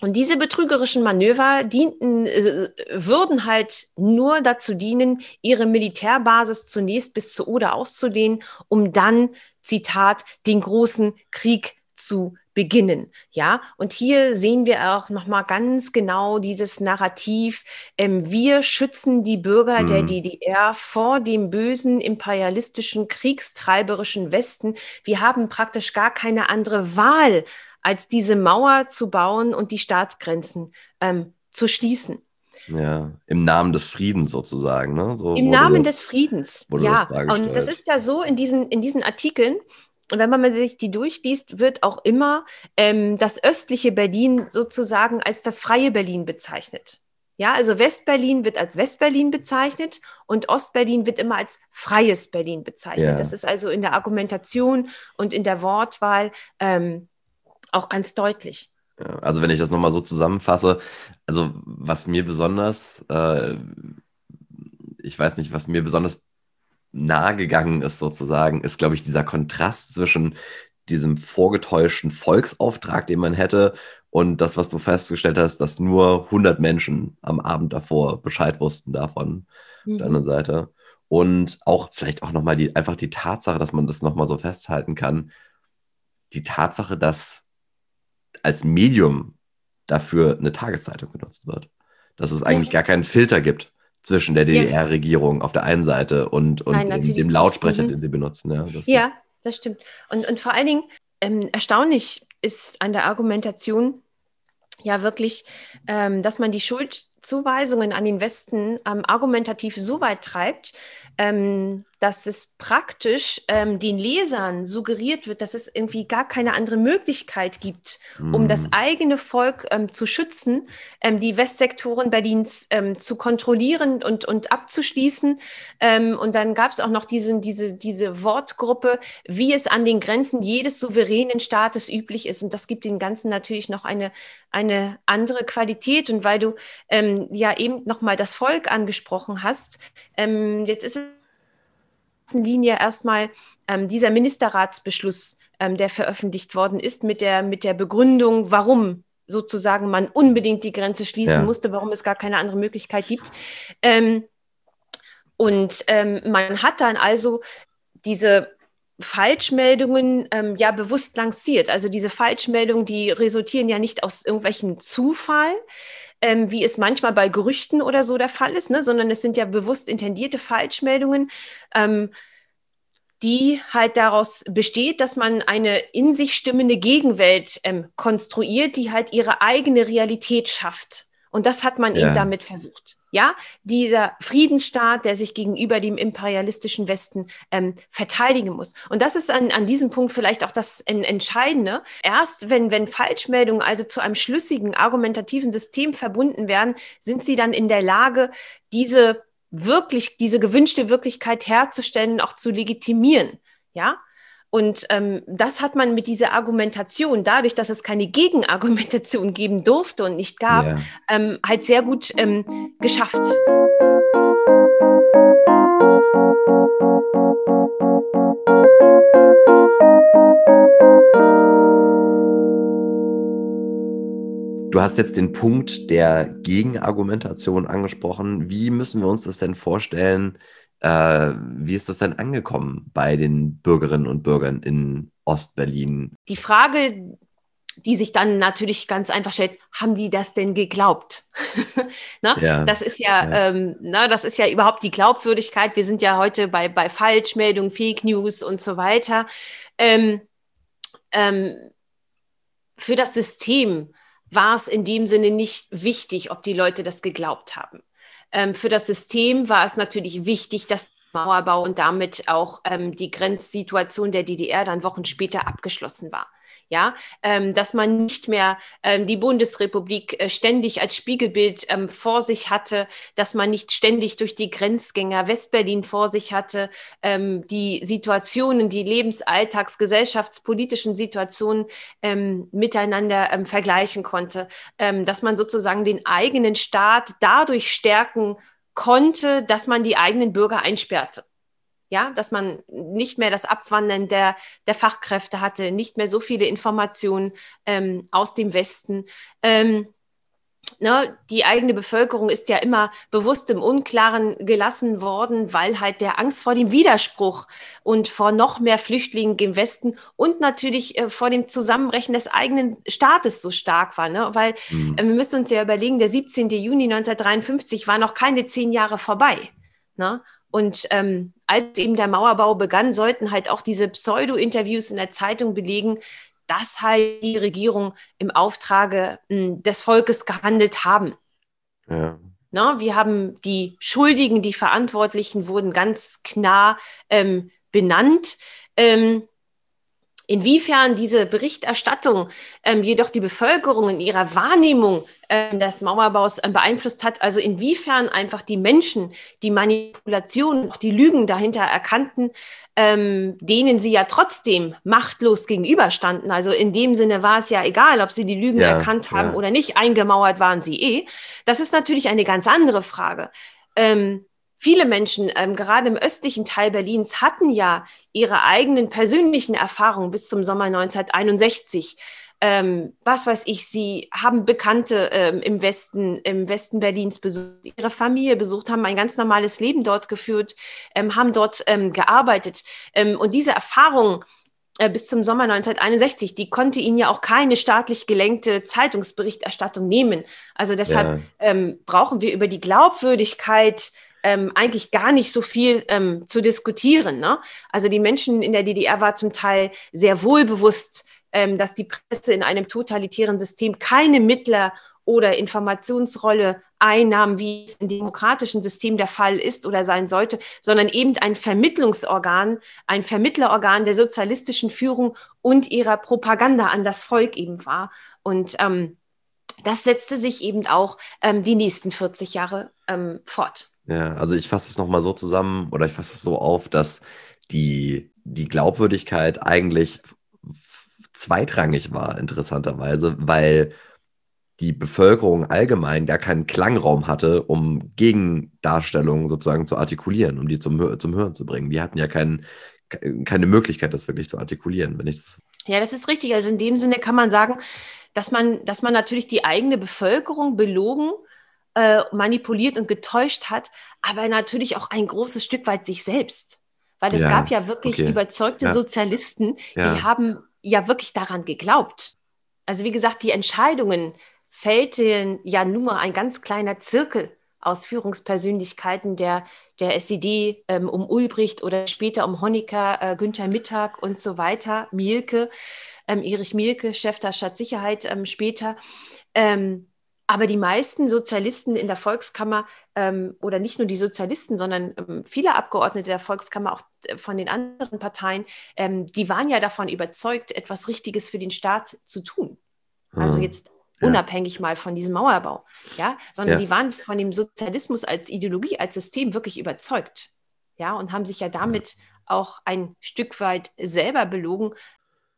und diese betrügerischen Manöver dienten, äh, würden halt nur dazu dienen, ihre Militärbasis zunächst bis zur Oder auszudehnen, um dann, Zitat, den großen Krieg zu beginnen. Ja, und hier sehen wir auch nochmal ganz genau dieses Narrativ. Ähm, wir schützen die Bürger mhm. der DDR vor dem bösen imperialistischen, kriegstreiberischen Westen. Wir haben praktisch gar keine andere Wahl, als diese Mauer zu bauen und die Staatsgrenzen ähm, zu schließen. Ja, im Namen des Friedens sozusagen. Ne? So Im Namen das, des Friedens. Ja, das und das ist ja so in diesen, in diesen Artikeln, wenn man sich die durchliest, wird auch immer ähm, das östliche Berlin sozusagen als das freie Berlin bezeichnet. Ja, also Westberlin wird als Westberlin bezeichnet und Ostberlin wird immer als freies Berlin bezeichnet. Ja. Das ist also in der Argumentation und in der Wortwahl ähm, auch ganz deutlich. Also wenn ich das nochmal so zusammenfasse, also was mir besonders, äh, ich weiß nicht, was mir besonders nahe gegangen ist, sozusagen, ist, glaube ich, dieser Kontrast zwischen diesem vorgetäuschten Volksauftrag, den man hätte, und das, was du festgestellt hast, dass nur 100 Menschen am Abend davor Bescheid wussten davon, mhm. auf der anderen Seite. Und auch vielleicht auch nochmal die, einfach die Tatsache, dass man das nochmal so festhalten kann, die Tatsache, dass als Medium dafür eine Tageszeitung genutzt wird. Dass es eigentlich ja. gar keinen Filter gibt zwischen der DDR-Regierung auf der einen Seite und, und Nein, dem, dem, Lautsprecher, mhm. den sie benutzen. Ja, das, ja, das stimmt. Und, und vor allen Dingen ähm, erstaunlich ist an der Argumentation ja wirklich, ähm, dass man die Schuldzuweisungen an den Westen ähm, argumentativ so weit treibt, ähm, dass es praktisch ähm, den Lesern suggeriert wird, dass es irgendwie gar keine andere Möglichkeit gibt, mm. um das mhm. eigene Volk ähm, zu schützen, ähm, die Westsektoren Berlins ähm, zu kontrollieren und, und abzuschließen. Ähm, und dann gab es auch noch diesen, diese, diese Wortgruppe, wie es an den Grenzen jedes souveränen Staates üblich ist. Und das gibt dem Ganzen natürlich noch eine, eine andere Qualität. Und weil du ja eben nochmal das Volk angesprochen hast, jetzt ist es Linie erstmal ähm, dieser Ministerratsbeschluss, ähm, der veröffentlicht worden ist, mit der, mit der Begründung, warum sozusagen man unbedingt die Grenze schließen ja. musste, warum es gar keine andere Möglichkeit gibt. Ähm, und ähm, man hat dann also diese Falschmeldungen ähm, ja bewusst lanciert. Also diese Falschmeldungen, die resultieren ja nicht aus irgendwelchen Zufall, ähm, wie es manchmal bei Gerüchten oder so der Fall ist, ne? sondern es sind ja bewusst intendierte Falschmeldungen, ähm, die halt daraus besteht, dass man eine in sich stimmende Gegenwelt ähm, konstruiert, die halt ihre eigene Realität schafft. Und das hat man ja. eben damit versucht. Ja, dieser Friedensstaat, der sich gegenüber dem imperialistischen Westen ähm, verteidigen muss. Und das ist an, an diesem Punkt vielleicht auch das Entscheidende. Erst wenn, wenn Falschmeldungen also zu einem schlüssigen, argumentativen System verbunden werden, sind sie dann in der Lage, diese wirklich, diese gewünschte Wirklichkeit herzustellen, auch zu legitimieren. Ja, und ähm, das hat man mit dieser Argumentation, dadurch, dass es keine Gegenargumentation geben durfte und nicht gab, yeah. ähm, halt sehr gut ähm, geschafft. Du hast jetzt den Punkt der Gegenargumentation angesprochen. Wie müssen wir uns das denn vorstellen? Äh, wie ist das denn angekommen bei den Bürgerinnen und Bürgern in Ostberlin? Die Frage, die sich dann natürlich ganz einfach stellt, haben die das denn geglaubt? ne? ja, das ist ja, ja. Ähm, ne, das ist ja überhaupt die Glaubwürdigkeit. Wir sind ja heute bei, bei Falschmeldungen, Fake News und so weiter. Ähm, ähm, für das System war es in dem Sinne nicht wichtig, ob die Leute das geglaubt haben. Ähm, für das System war es natürlich wichtig, dass Mauerbau und damit auch ähm, die Grenzsituation der DDR dann Wochen später abgeschlossen war ja, ähm, dass man nicht mehr ähm, die Bundesrepublik äh, ständig als Spiegelbild ähm, vor sich hatte, dass man nicht ständig durch die Grenzgänger Westberlin vor sich hatte, ähm, die Situationen, die Lebensalltags-, gesellschaftspolitischen Situationen ähm, miteinander ähm, vergleichen konnte, dass man sozusagen den eigenen Staat dadurch stärken konnte, dass man die eigenen Bürger einsperrte ja, dass man nicht mehr das Abwandern der, der Fachkräfte hatte, nicht mehr so viele Informationen ähm, aus dem Westen. Ähm, ne, die eigene Bevölkerung ist ja immer bewusst im Unklaren gelassen worden, weil halt der Angst vor dem Widerspruch und vor noch mehr Flüchtlingen im Westen und natürlich äh, vor dem Zusammenbrechen des eigenen Staates so stark war. Ne? Weil mhm. äh, wir müssen uns ja überlegen, der 17. Juni 1953 war noch keine zehn Jahre vorbei. Ne? Und ähm, als eben der Mauerbau begann, sollten halt auch diese Pseudo-Interviews in der Zeitung belegen, dass halt die Regierung im Auftrage mh, hm, des Volkes gehandelt haben. Ja. Na, wir haben die Schuldigen, die Verantwortlichen wurden ganz klar ähm, benannt. Ähm, Inwiefern diese Berichterstattung ähm, jedoch die Bevölkerung in ihrer Wahrnehmung ähm, des Mauerbaus ähm, beeinflusst hat, also inwiefern einfach die Menschen die Manipulation, auch die Lügen dahinter erkannten, ähm, denen sie ja trotzdem machtlos gegenüberstanden. Also in dem Sinne war es ja egal, ob sie die Lügen ja, erkannt haben ja. oder nicht, eingemauert waren sie eh. Das ist natürlich eine ganz andere Frage. Ähm, viele Menschen, ähm, gerade im östlichen Teil Berlins, hatten ja ihre eigenen persönlichen Erfahrungen bis zum Sommer 1961. Ähm, was weiß ich, sie haben Bekannte ähm, im Westen, im Westen Berlins besucht, ihre Familie besucht, haben ein ganz normales Leben dort geführt, ähm, haben dort ähm, gearbeitet. Ähm, und diese Erfahrung äh, bis zum Sommer 1961, die konnte ihnen ja auch keine staatlich gelenkte Zeitungsberichterstattung nehmen. Also deshalb ja. Ähm, brauchen wir über die Glaubwürdigkeit ähm, eigentlich gar nicht so viel ähm, zu diskutieren. Ne? Also die Menschen in der DDR war zum Teil sehr wohl bewusst, ähm, dass die Presse in einem totalitären System keine Mittler oder Informationsrolle einnahm, wie es im demokratischen System der Fall ist oder sein sollte, sondern eben ein Vermittlungsorgan, ein Vermittlerorgan der sozialistischen Führung und ihrer Propaganda an das Volk eben war. Und ähm, das setzte sich eben auch ähm, die nächsten 40 Jahre ähm, fort. Ja, also ich fasse es nochmal so zusammen oder ich fasse es so auf, dass die, die Glaubwürdigkeit eigentlich zweitrangig war, interessanterweise, weil die Bevölkerung allgemein gar keinen Klangraum hatte, um Gegendarstellungen sozusagen zu artikulieren, um die zum, zum Hören zu bringen. Die hatten ja kein, keine Möglichkeit, das wirklich zu artikulieren, wenn ich das. Ja, das ist richtig. Also in dem Sinne kann man sagen, dass man, dass man natürlich die eigene Bevölkerung belogen äh, manipuliert und getäuscht hat, aber natürlich auch ein großes Stück weit sich selbst. Weil es ja, gab ja wirklich okay. überzeugte ja. Sozialisten, die ja. haben ja wirklich daran geglaubt. Also wie gesagt, die Entscheidungen fällte ja nur ein ganz kleiner Zirkel aus Führungspersönlichkeiten der, der SED ähm, um Ulbricht oder später um Honecker, äh, Günther Mittag und so weiter, Mielke, ähm, Erich Mielke, Chef der Stadtsicherheit ähm, später. Ähm, aber die meisten Sozialisten in der Volkskammer ähm, oder nicht nur die Sozialisten, sondern ähm, viele Abgeordnete der Volkskammer, auch äh, von den anderen Parteien, ähm, die waren ja davon überzeugt, etwas Richtiges für den Staat zu tun. Also hm. jetzt unabhängig ja. mal von diesem Mauerbau, ja, sondern ja. die waren von dem Sozialismus als Ideologie, als System wirklich überzeugt, ja, und haben sich ja damit auch ein Stück weit selber belogen,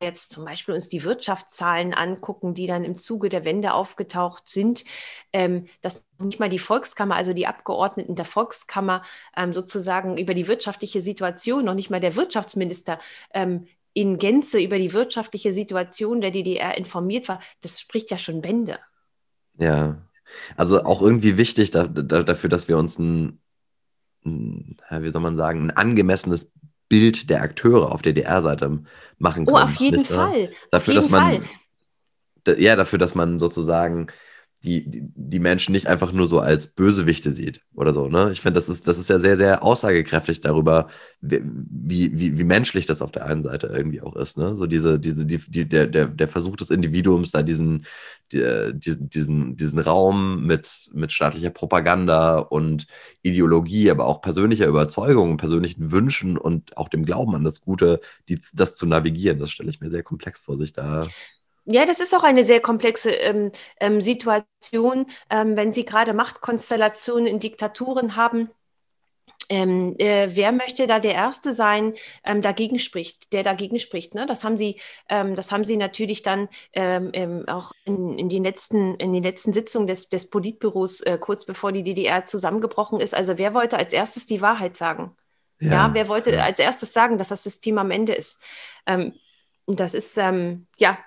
jetzt zum Beispiel uns die Wirtschaftszahlen angucken, die dann im Zuge der Wende aufgetaucht sind, ähm, dass nicht mal die Volkskammer, also die Abgeordneten der Volkskammer ähm, sozusagen über die wirtschaftliche Situation, noch nicht mal der Wirtschaftsminister ähm, in Gänze über die wirtschaftliche Situation der DDR informiert war, das spricht ja schon Bände. Ja, also auch irgendwie wichtig da, da, dafür, dass wir uns ein, ein, wie soll man sagen, ein angemessenes Bild der Akteure auf DDR-Seite machen können. Oh, auf jeden Fall. Dafür, auf jeden dass man, Fall. ja, dafür, dass man sozusagen die, die Menschen nicht einfach nur so als Bösewichte sieht oder so. Ne? Ich finde, das ist, das ist ja sehr, sehr aussagekräftig darüber, wie, wie, wie menschlich das auf der einen Seite irgendwie auch ist. Ne? So diese, diese, die, die, der, der, Versuch des Individuums, da diesen, die, diesen, diesen Raum mit, mit staatlicher Propaganda und Ideologie, aber auch persönlicher Überzeugung, persönlichen Wünschen und auch dem Glauben an das Gute, die, das zu navigieren, das stelle ich mir sehr komplex vor, sich da ja, das ist auch eine sehr komplexe ähm, ähm, Situation, ähm, wenn Sie gerade Machtkonstellationen in Diktaturen haben. Ähm, äh, wer möchte da der Erste sein, ähm, dagegen spricht, der dagegen spricht? Ne? Das haben Sie, ähm, das haben Sie natürlich dann auch in, in, den letzten, in den letzten Sitzungen des, des Politbüros äh, kurz bevor die DDR zusammengebrochen ist. Also wer wollte als erstes die Wahrheit sagen? Ja, ja wer wollte als erstes sagen, dass das System am Ende ist? das ist ja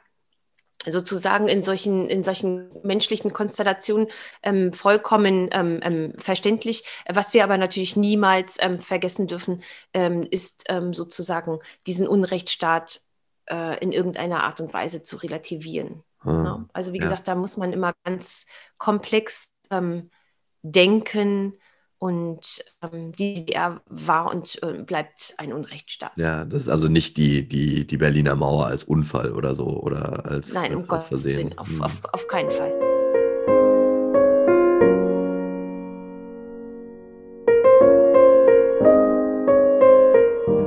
sozusagen in solchen, in solchen menschlichen Konstellationen ähm, vollkommen ähm, ähm, verständlich. Was wir aber natürlich niemals ähm, vergessen dürfen, ähm, ist ähm, sozusagen diesen Unrechtsstaat äh, in irgendeiner Art und Weise zu relativieren. Hm. Ja? Also wie ja. gesagt, da muss man immer ganz komplex denken, und ähm, die DDR war und äh, bleibt ein Unrechtsstaat. Ja, das ist also nicht die, die, die Berliner Mauer als Unfall oder so oder als, Nein, als, um als Versehen. Auf, hm. auf, auf keinen Fall.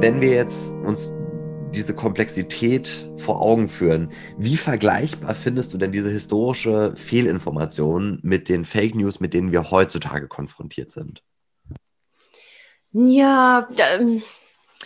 Wenn wir jetzt uns diese Komplexität vor Augen führen. Wie vergleichbar findest du denn diese historische Fehlinformation mit den Fake News, mit denen wir heutzutage konfrontiert sind? Ja, ähm,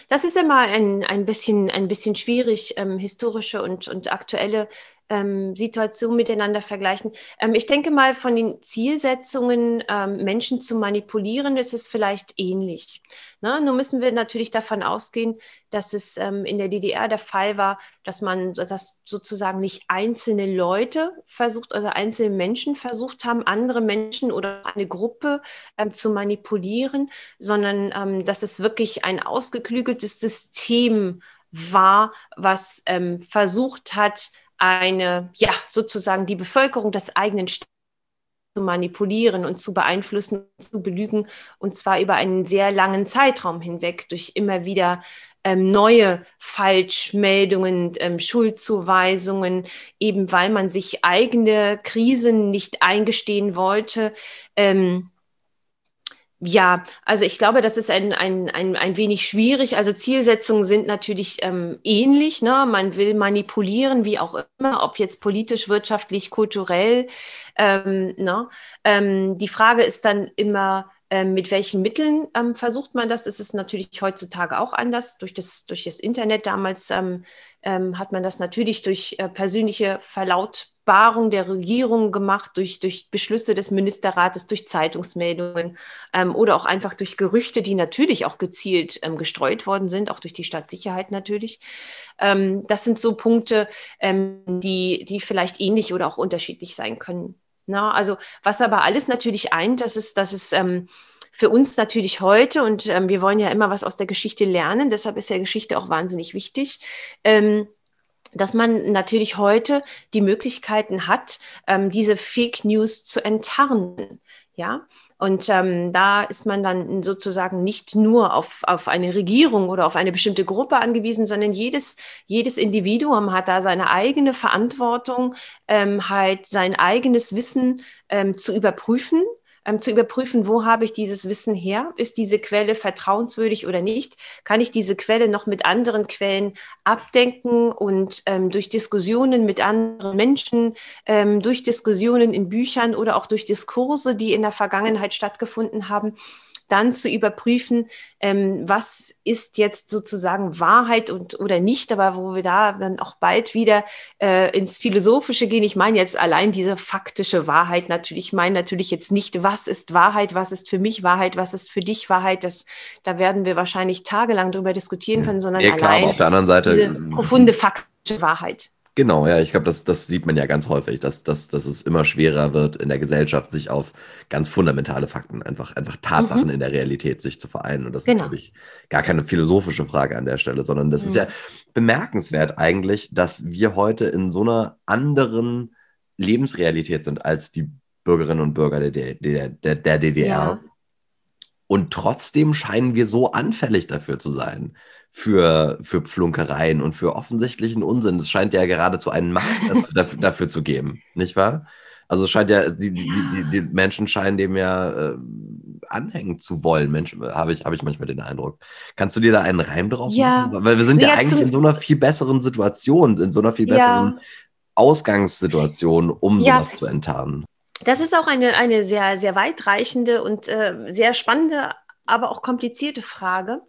das ist immer ein, ein, bisschen, ein bisschen schwierig, ähm, historische und, und aktuelle ähm, Situationen miteinander vergleichen. Ähm, ich denke mal, von den Zielsetzungen, ähm, Menschen zu manipulieren, ist es vielleicht ähnlich. Ne? Nur müssen wir natürlich davon ausgehen, dass es ähm, in der DDR der Fall war, dass man dass sozusagen nicht einzelne Leute versucht, also einzelne Menschen versucht haben, andere Menschen oder eine Gruppe ähm, zu manipulieren, sondern ähm, dass es wirklich ein ausgeklügeltes System war, was versucht hat, eine, ja, sozusagen die Bevölkerung des eigenen Staates zu manipulieren und zu beeinflussen, zu belügen, und zwar über einen sehr langen Zeitraum hinweg durch immer wieder ähm, neue Falschmeldungen, ähm, Schuldzuweisungen, eben weil man sich eigene Krisen nicht eingestehen wollte. Ähm, ja, also ich glaube, das ist ein, ein, ein, ein wenig schwierig. Also Zielsetzungen sind natürlich ähm, ähnlich. Ne? Man will manipulieren, wie auch immer, ob jetzt politisch, wirtschaftlich, kulturell. Ähm, ne? ähm, die Frage ist dann immer, ähm, mit welchen Mitteln ähm, versucht man das? Es ist natürlich heutzutage auch anders. Durch das, durch das Internet damals ähm, hat man das natürlich durch äh, persönliche Verlaut Barung der Regierung gemacht durch, durch Beschlüsse des Ministerrates, durch Zeitungsmeldungen ähm, oder auch einfach durch Gerüchte, die natürlich auch gezielt ähm, gestreut worden sind, auch durch die Staatssicherheit natürlich. Ähm, das sind so Punkte, ähm, die, die vielleicht ähnlich oder auch unterschiedlich sein können. Na, also was aber alles natürlich eint, das ist, dass es ähm, für uns natürlich heute, und ähm, wir wollen ja immer was aus der Geschichte lernen, deshalb ist ja Geschichte auch wahnsinnig wichtig, dass man natürlich heute die Möglichkeiten hat, ähm, diese Fake News zu enttarnen. Ja, Und ähm, da ist man dann sozusagen nicht nur auf, auf eine Regierung oder auf eine bestimmte Gruppe angewiesen, sondern jedes, jedes Individuum hat da seine eigene Verantwortung, ähm, halt sein eigenes Wissen ähm, zu überprüfen ähm, zu überprüfen, wo habe ich dieses Wissen her? Ist diese Quelle vertrauenswürdig oder nicht? Kann ich diese Quelle noch mit anderen Quellen abdenken und ähm, durch Diskussionen mit anderen Menschen, ähm, durch Diskussionen in Büchern oder auch durch Diskurse, die in der Vergangenheit stattgefunden haben, dann zu überprüfen, ähm, was ist jetzt sozusagen Wahrheit und oder nicht, aber wo wir da dann auch bald wieder äh, ins Philosophische gehen. Ich meine jetzt allein diese faktische Wahrheit natürlich. Ich meine natürlich jetzt nicht, was ist Wahrheit, was ist für mich Wahrheit, was ist für dich Wahrheit. Das, da werden wir wahrscheinlich tagelang drüber diskutieren können, sondern ja, klar, allein auf der anderen Seite diese profunde faktische Wahrheit. Genau, ja, ich glaube, das, das sieht man ja ganz häufig, dass, dass, dass es immer schwerer wird in der Gesellschaft, sich auf ganz fundamentale Fakten, einfach, einfach Tatsachen mhm. in der Realität sich zu vereinen. Und das genau. ist, glaube ich, gar keine philosophische Frage an der Stelle, sondern das mhm. ist ja bemerkenswert eigentlich, dass wir heute in so einer anderen Lebensrealität sind als die Bürgerinnen und Bürger der, der, der, der DDR. Ja. Und trotzdem scheinen wir so anfällig dafür zu sein für, für Pflunkereien und für offensichtlichen Unsinn. Es scheint ja geradezu einen Markt dafür, dafür, zu geben, nicht wahr? Also es scheint ja, die, die, die, die Menschen scheinen dem ja äh, anhängen zu wollen. Menschen, habe ich, hab ich manchmal den Eindruck. Kannst du dir da einen Reim drauf ja. machen? Weil wir sind ja, ja eigentlich in so einer viel besseren Situation, in so einer viel besseren ja. Ausgangssituation, um ja. sowas zu enttarnen. Das ist auch eine, eine sehr, sehr weitreichende und äh, sehr spannende, aber auch komplizierte Frage.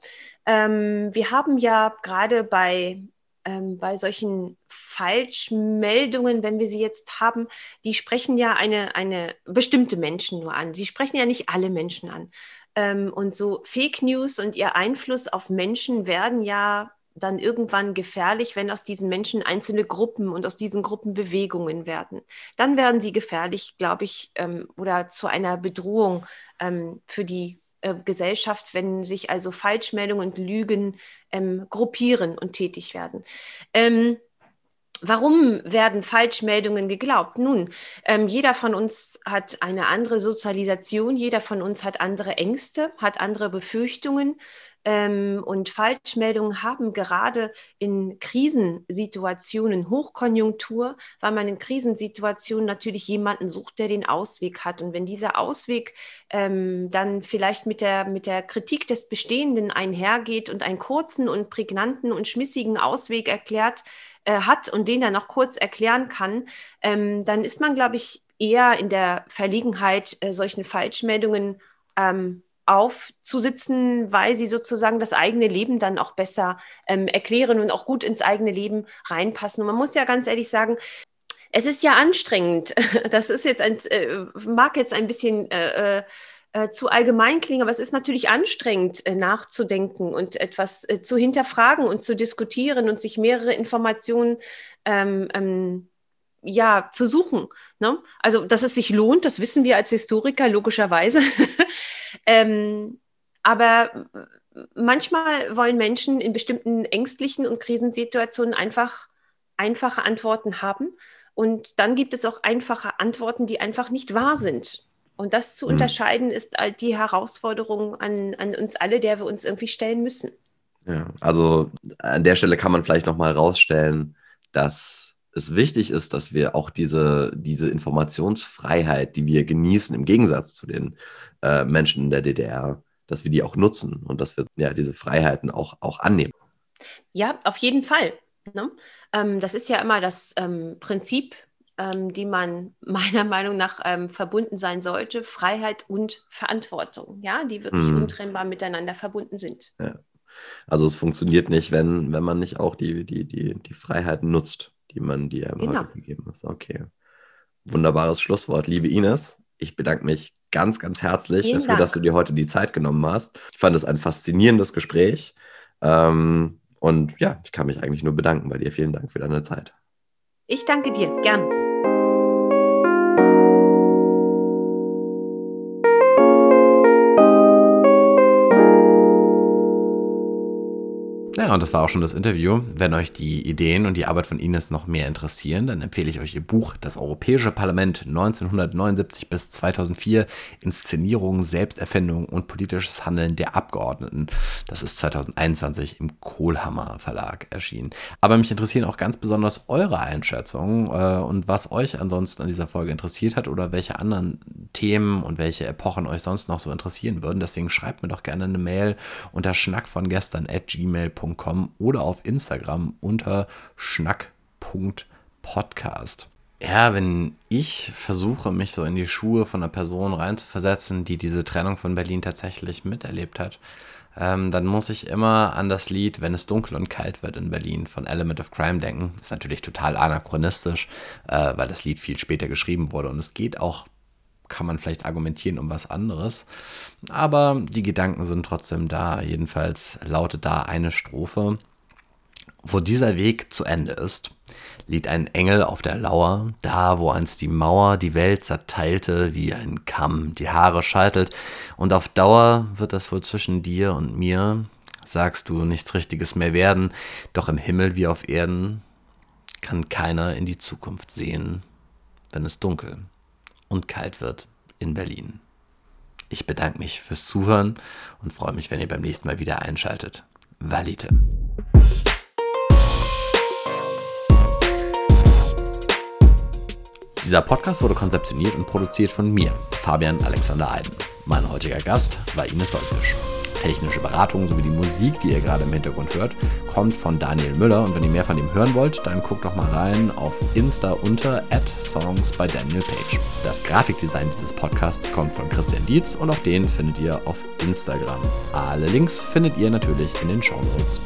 Ähm, wir haben ja gerade bei, ähm, bei solchen Falschmeldungen, wenn wir sie jetzt haben, die sprechen ja eine, eine bestimmte Menschen nur an. Sie sprechen ja nicht alle Menschen an. Ähm, und so Fake News und ihr Einfluss auf Menschen werden ja dann irgendwann gefährlich, wenn aus diesen Menschen einzelne Gruppen und aus diesen Gruppen Bewegungen werden. Dann werden sie gefährlich, glaube ich, ähm, oder zu einer Bedrohung ähm, für die äh, Gesellschaft, wenn sich also Falschmeldungen und Lügen ähm, gruppieren und tätig werden. Ähm, Warum werden Falschmeldungen geglaubt? Nun, ähm, jeder von uns hat eine andere Sozialisation, jeder von uns hat andere Ängste, hat andere Befürchtungen. Ähm, und Falschmeldungen haben gerade in Krisensituationen Hochkonjunktur, weil man in Krisensituationen natürlich jemanden sucht, der den Ausweg hat. Und wenn dieser Ausweg ähm, dann vielleicht mit der, mit der Kritik des Bestehenden einhergeht und einen kurzen und prägnanten und schmissigen Ausweg erklärt äh, hat und den dann noch kurz erklären kann, ähm, dann ist man, glaube ich, eher in der Verlegenheit, äh, solchen Falschmeldungen ähm, aufzusitzen, weil sie sozusagen das eigene Leben dann auch besser ähm, erklären und auch gut ins eigene Leben reinpassen. Und man muss ja ganz ehrlich sagen, es ist ja anstrengend. Das ist jetzt ein, äh, mag jetzt ein bisschen äh, äh, zu allgemein klingen, aber es ist natürlich anstrengend äh, nachzudenken und etwas äh, zu hinterfragen und zu diskutieren und sich mehrere Informationen ähm, ähm, ja, zu suchen. Ne? Also, dass es sich lohnt, das wissen wir als Historiker logischerweise. ähm, aber manchmal wollen Menschen in bestimmten ängstlichen und Krisensituationen einfach einfache Antworten haben. Und dann gibt es auch einfache Antworten, die einfach nicht wahr sind. Und das zu mhm. unterscheiden, ist halt die Herausforderung an, an uns alle, der wir uns irgendwie stellen müssen. Ja, also an der Stelle kann man vielleicht nochmal rausstellen, dass es wichtig ist, dass wir auch diese, diese Informationsfreiheit, die wir genießen, im Gegensatz zu den äh, Menschen in der DDR, dass wir die auch nutzen und dass wir ja diese Freiheiten auch, auch annehmen. Ja, auf jeden Fall. Ne? Ähm, das ist ja immer das ähm, Prinzip, ähm, die man meiner Meinung nach ähm, verbunden sein sollte: Freiheit und Verantwortung, ja, die wirklich mhm. untrennbar miteinander verbunden sind. Ja. Also es funktioniert nicht, wenn, wenn man nicht auch die, die, die, die Freiheiten nutzt die man dir genau. heute gegeben hat. Okay. Wunderbares Schlusswort, liebe Ines. Ich bedanke mich ganz, ganz herzlich Vielen dafür, Dank. dass du dir heute die Zeit genommen hast. Ich fand es ein faszinierendes Gespräch. Ähm, und ja, ich kann mich eigentlich nur bedanken bei dir. Vielen Dank für deine Zeit. Ich danke dir, gern. Und das war auch schon das Interview. Wenn euch die Ideen und die Arbeit von Ines noch mehr interessieren, dann empfehle ich euch ihr Buch Das Europäische Parlament 1979 bis 2004 Inszenierung, Selbsterfindung und politisches Handeln der Abgeordneten. Das ist 2021 im Kohlhammer Verlag erschienen. Aber mich interessieren auch ganz besonders eure Einschätzungen äh, und was euch ansonsten an dieser Folge interessiert hat oder welche anderen Themen und welche Epochen euch sonst noch so interessieren würden. Deswegen schreibt mir doch gerne eine Mail unter schnackvongestern schnack.com oder auf Instagram unter schnack.podcast. Ja, wenn ich versuche, mich so in die Schuhe von einer Person reinzuversetzen, die diese Trennung von Berlin tatsächlich miterlebt hat, ähm, dann muss ich immer an das Lied Wenn es dunkel und kalt wird in Berlin von Element of Crime denken. Ist natürlich total anachronistisch, äh, weil das Lied viel später geschrieben wurde und es geht auch kann man vielleicht argumentieren um was anderes. Aber die Gedanken sind trotzdem da. Jedenfalls lautet da eine Strophe. Wo dieser Weg zu Ende ist, liegt ein Engel auf der Lauer, da wo einst die Mauer die Welt zerteilte wie ein Kamm, die Haare scheitelt, und auf Dauer wird es wohl zwischen dir und mir, sagst du, nichts Richtiges mehr werden, doch im Himmel wie auf Erden kann keiner in die Zukunft sehen, wenn es dunkel und kalt wird in Berlin. Ich bedanke mich fürs Zuhören und freue mich, wenn ihr beim nächsten Mal wieder einschaltet. Valite. Dieser Podcast wurde konzeptioniert und produziert von mir, Fabian Alexander Eiden. Mein heutiger Gast war Ines Solfisch technische Beratung sowie die Musik, die ihr gerade im Hintergrund hört, kommt von Daniel Müller. Und wenn ihr mehr von ihm hören wollt, dann guckt doch mal rein auf Insta unter Songs bei Daniel Page. Das Grafikdesign dieses Podcasts kommt von Christian Dietz und auch den findet ihr auf Instagram. Alle Links findet ihr natürlich in den Show Notes.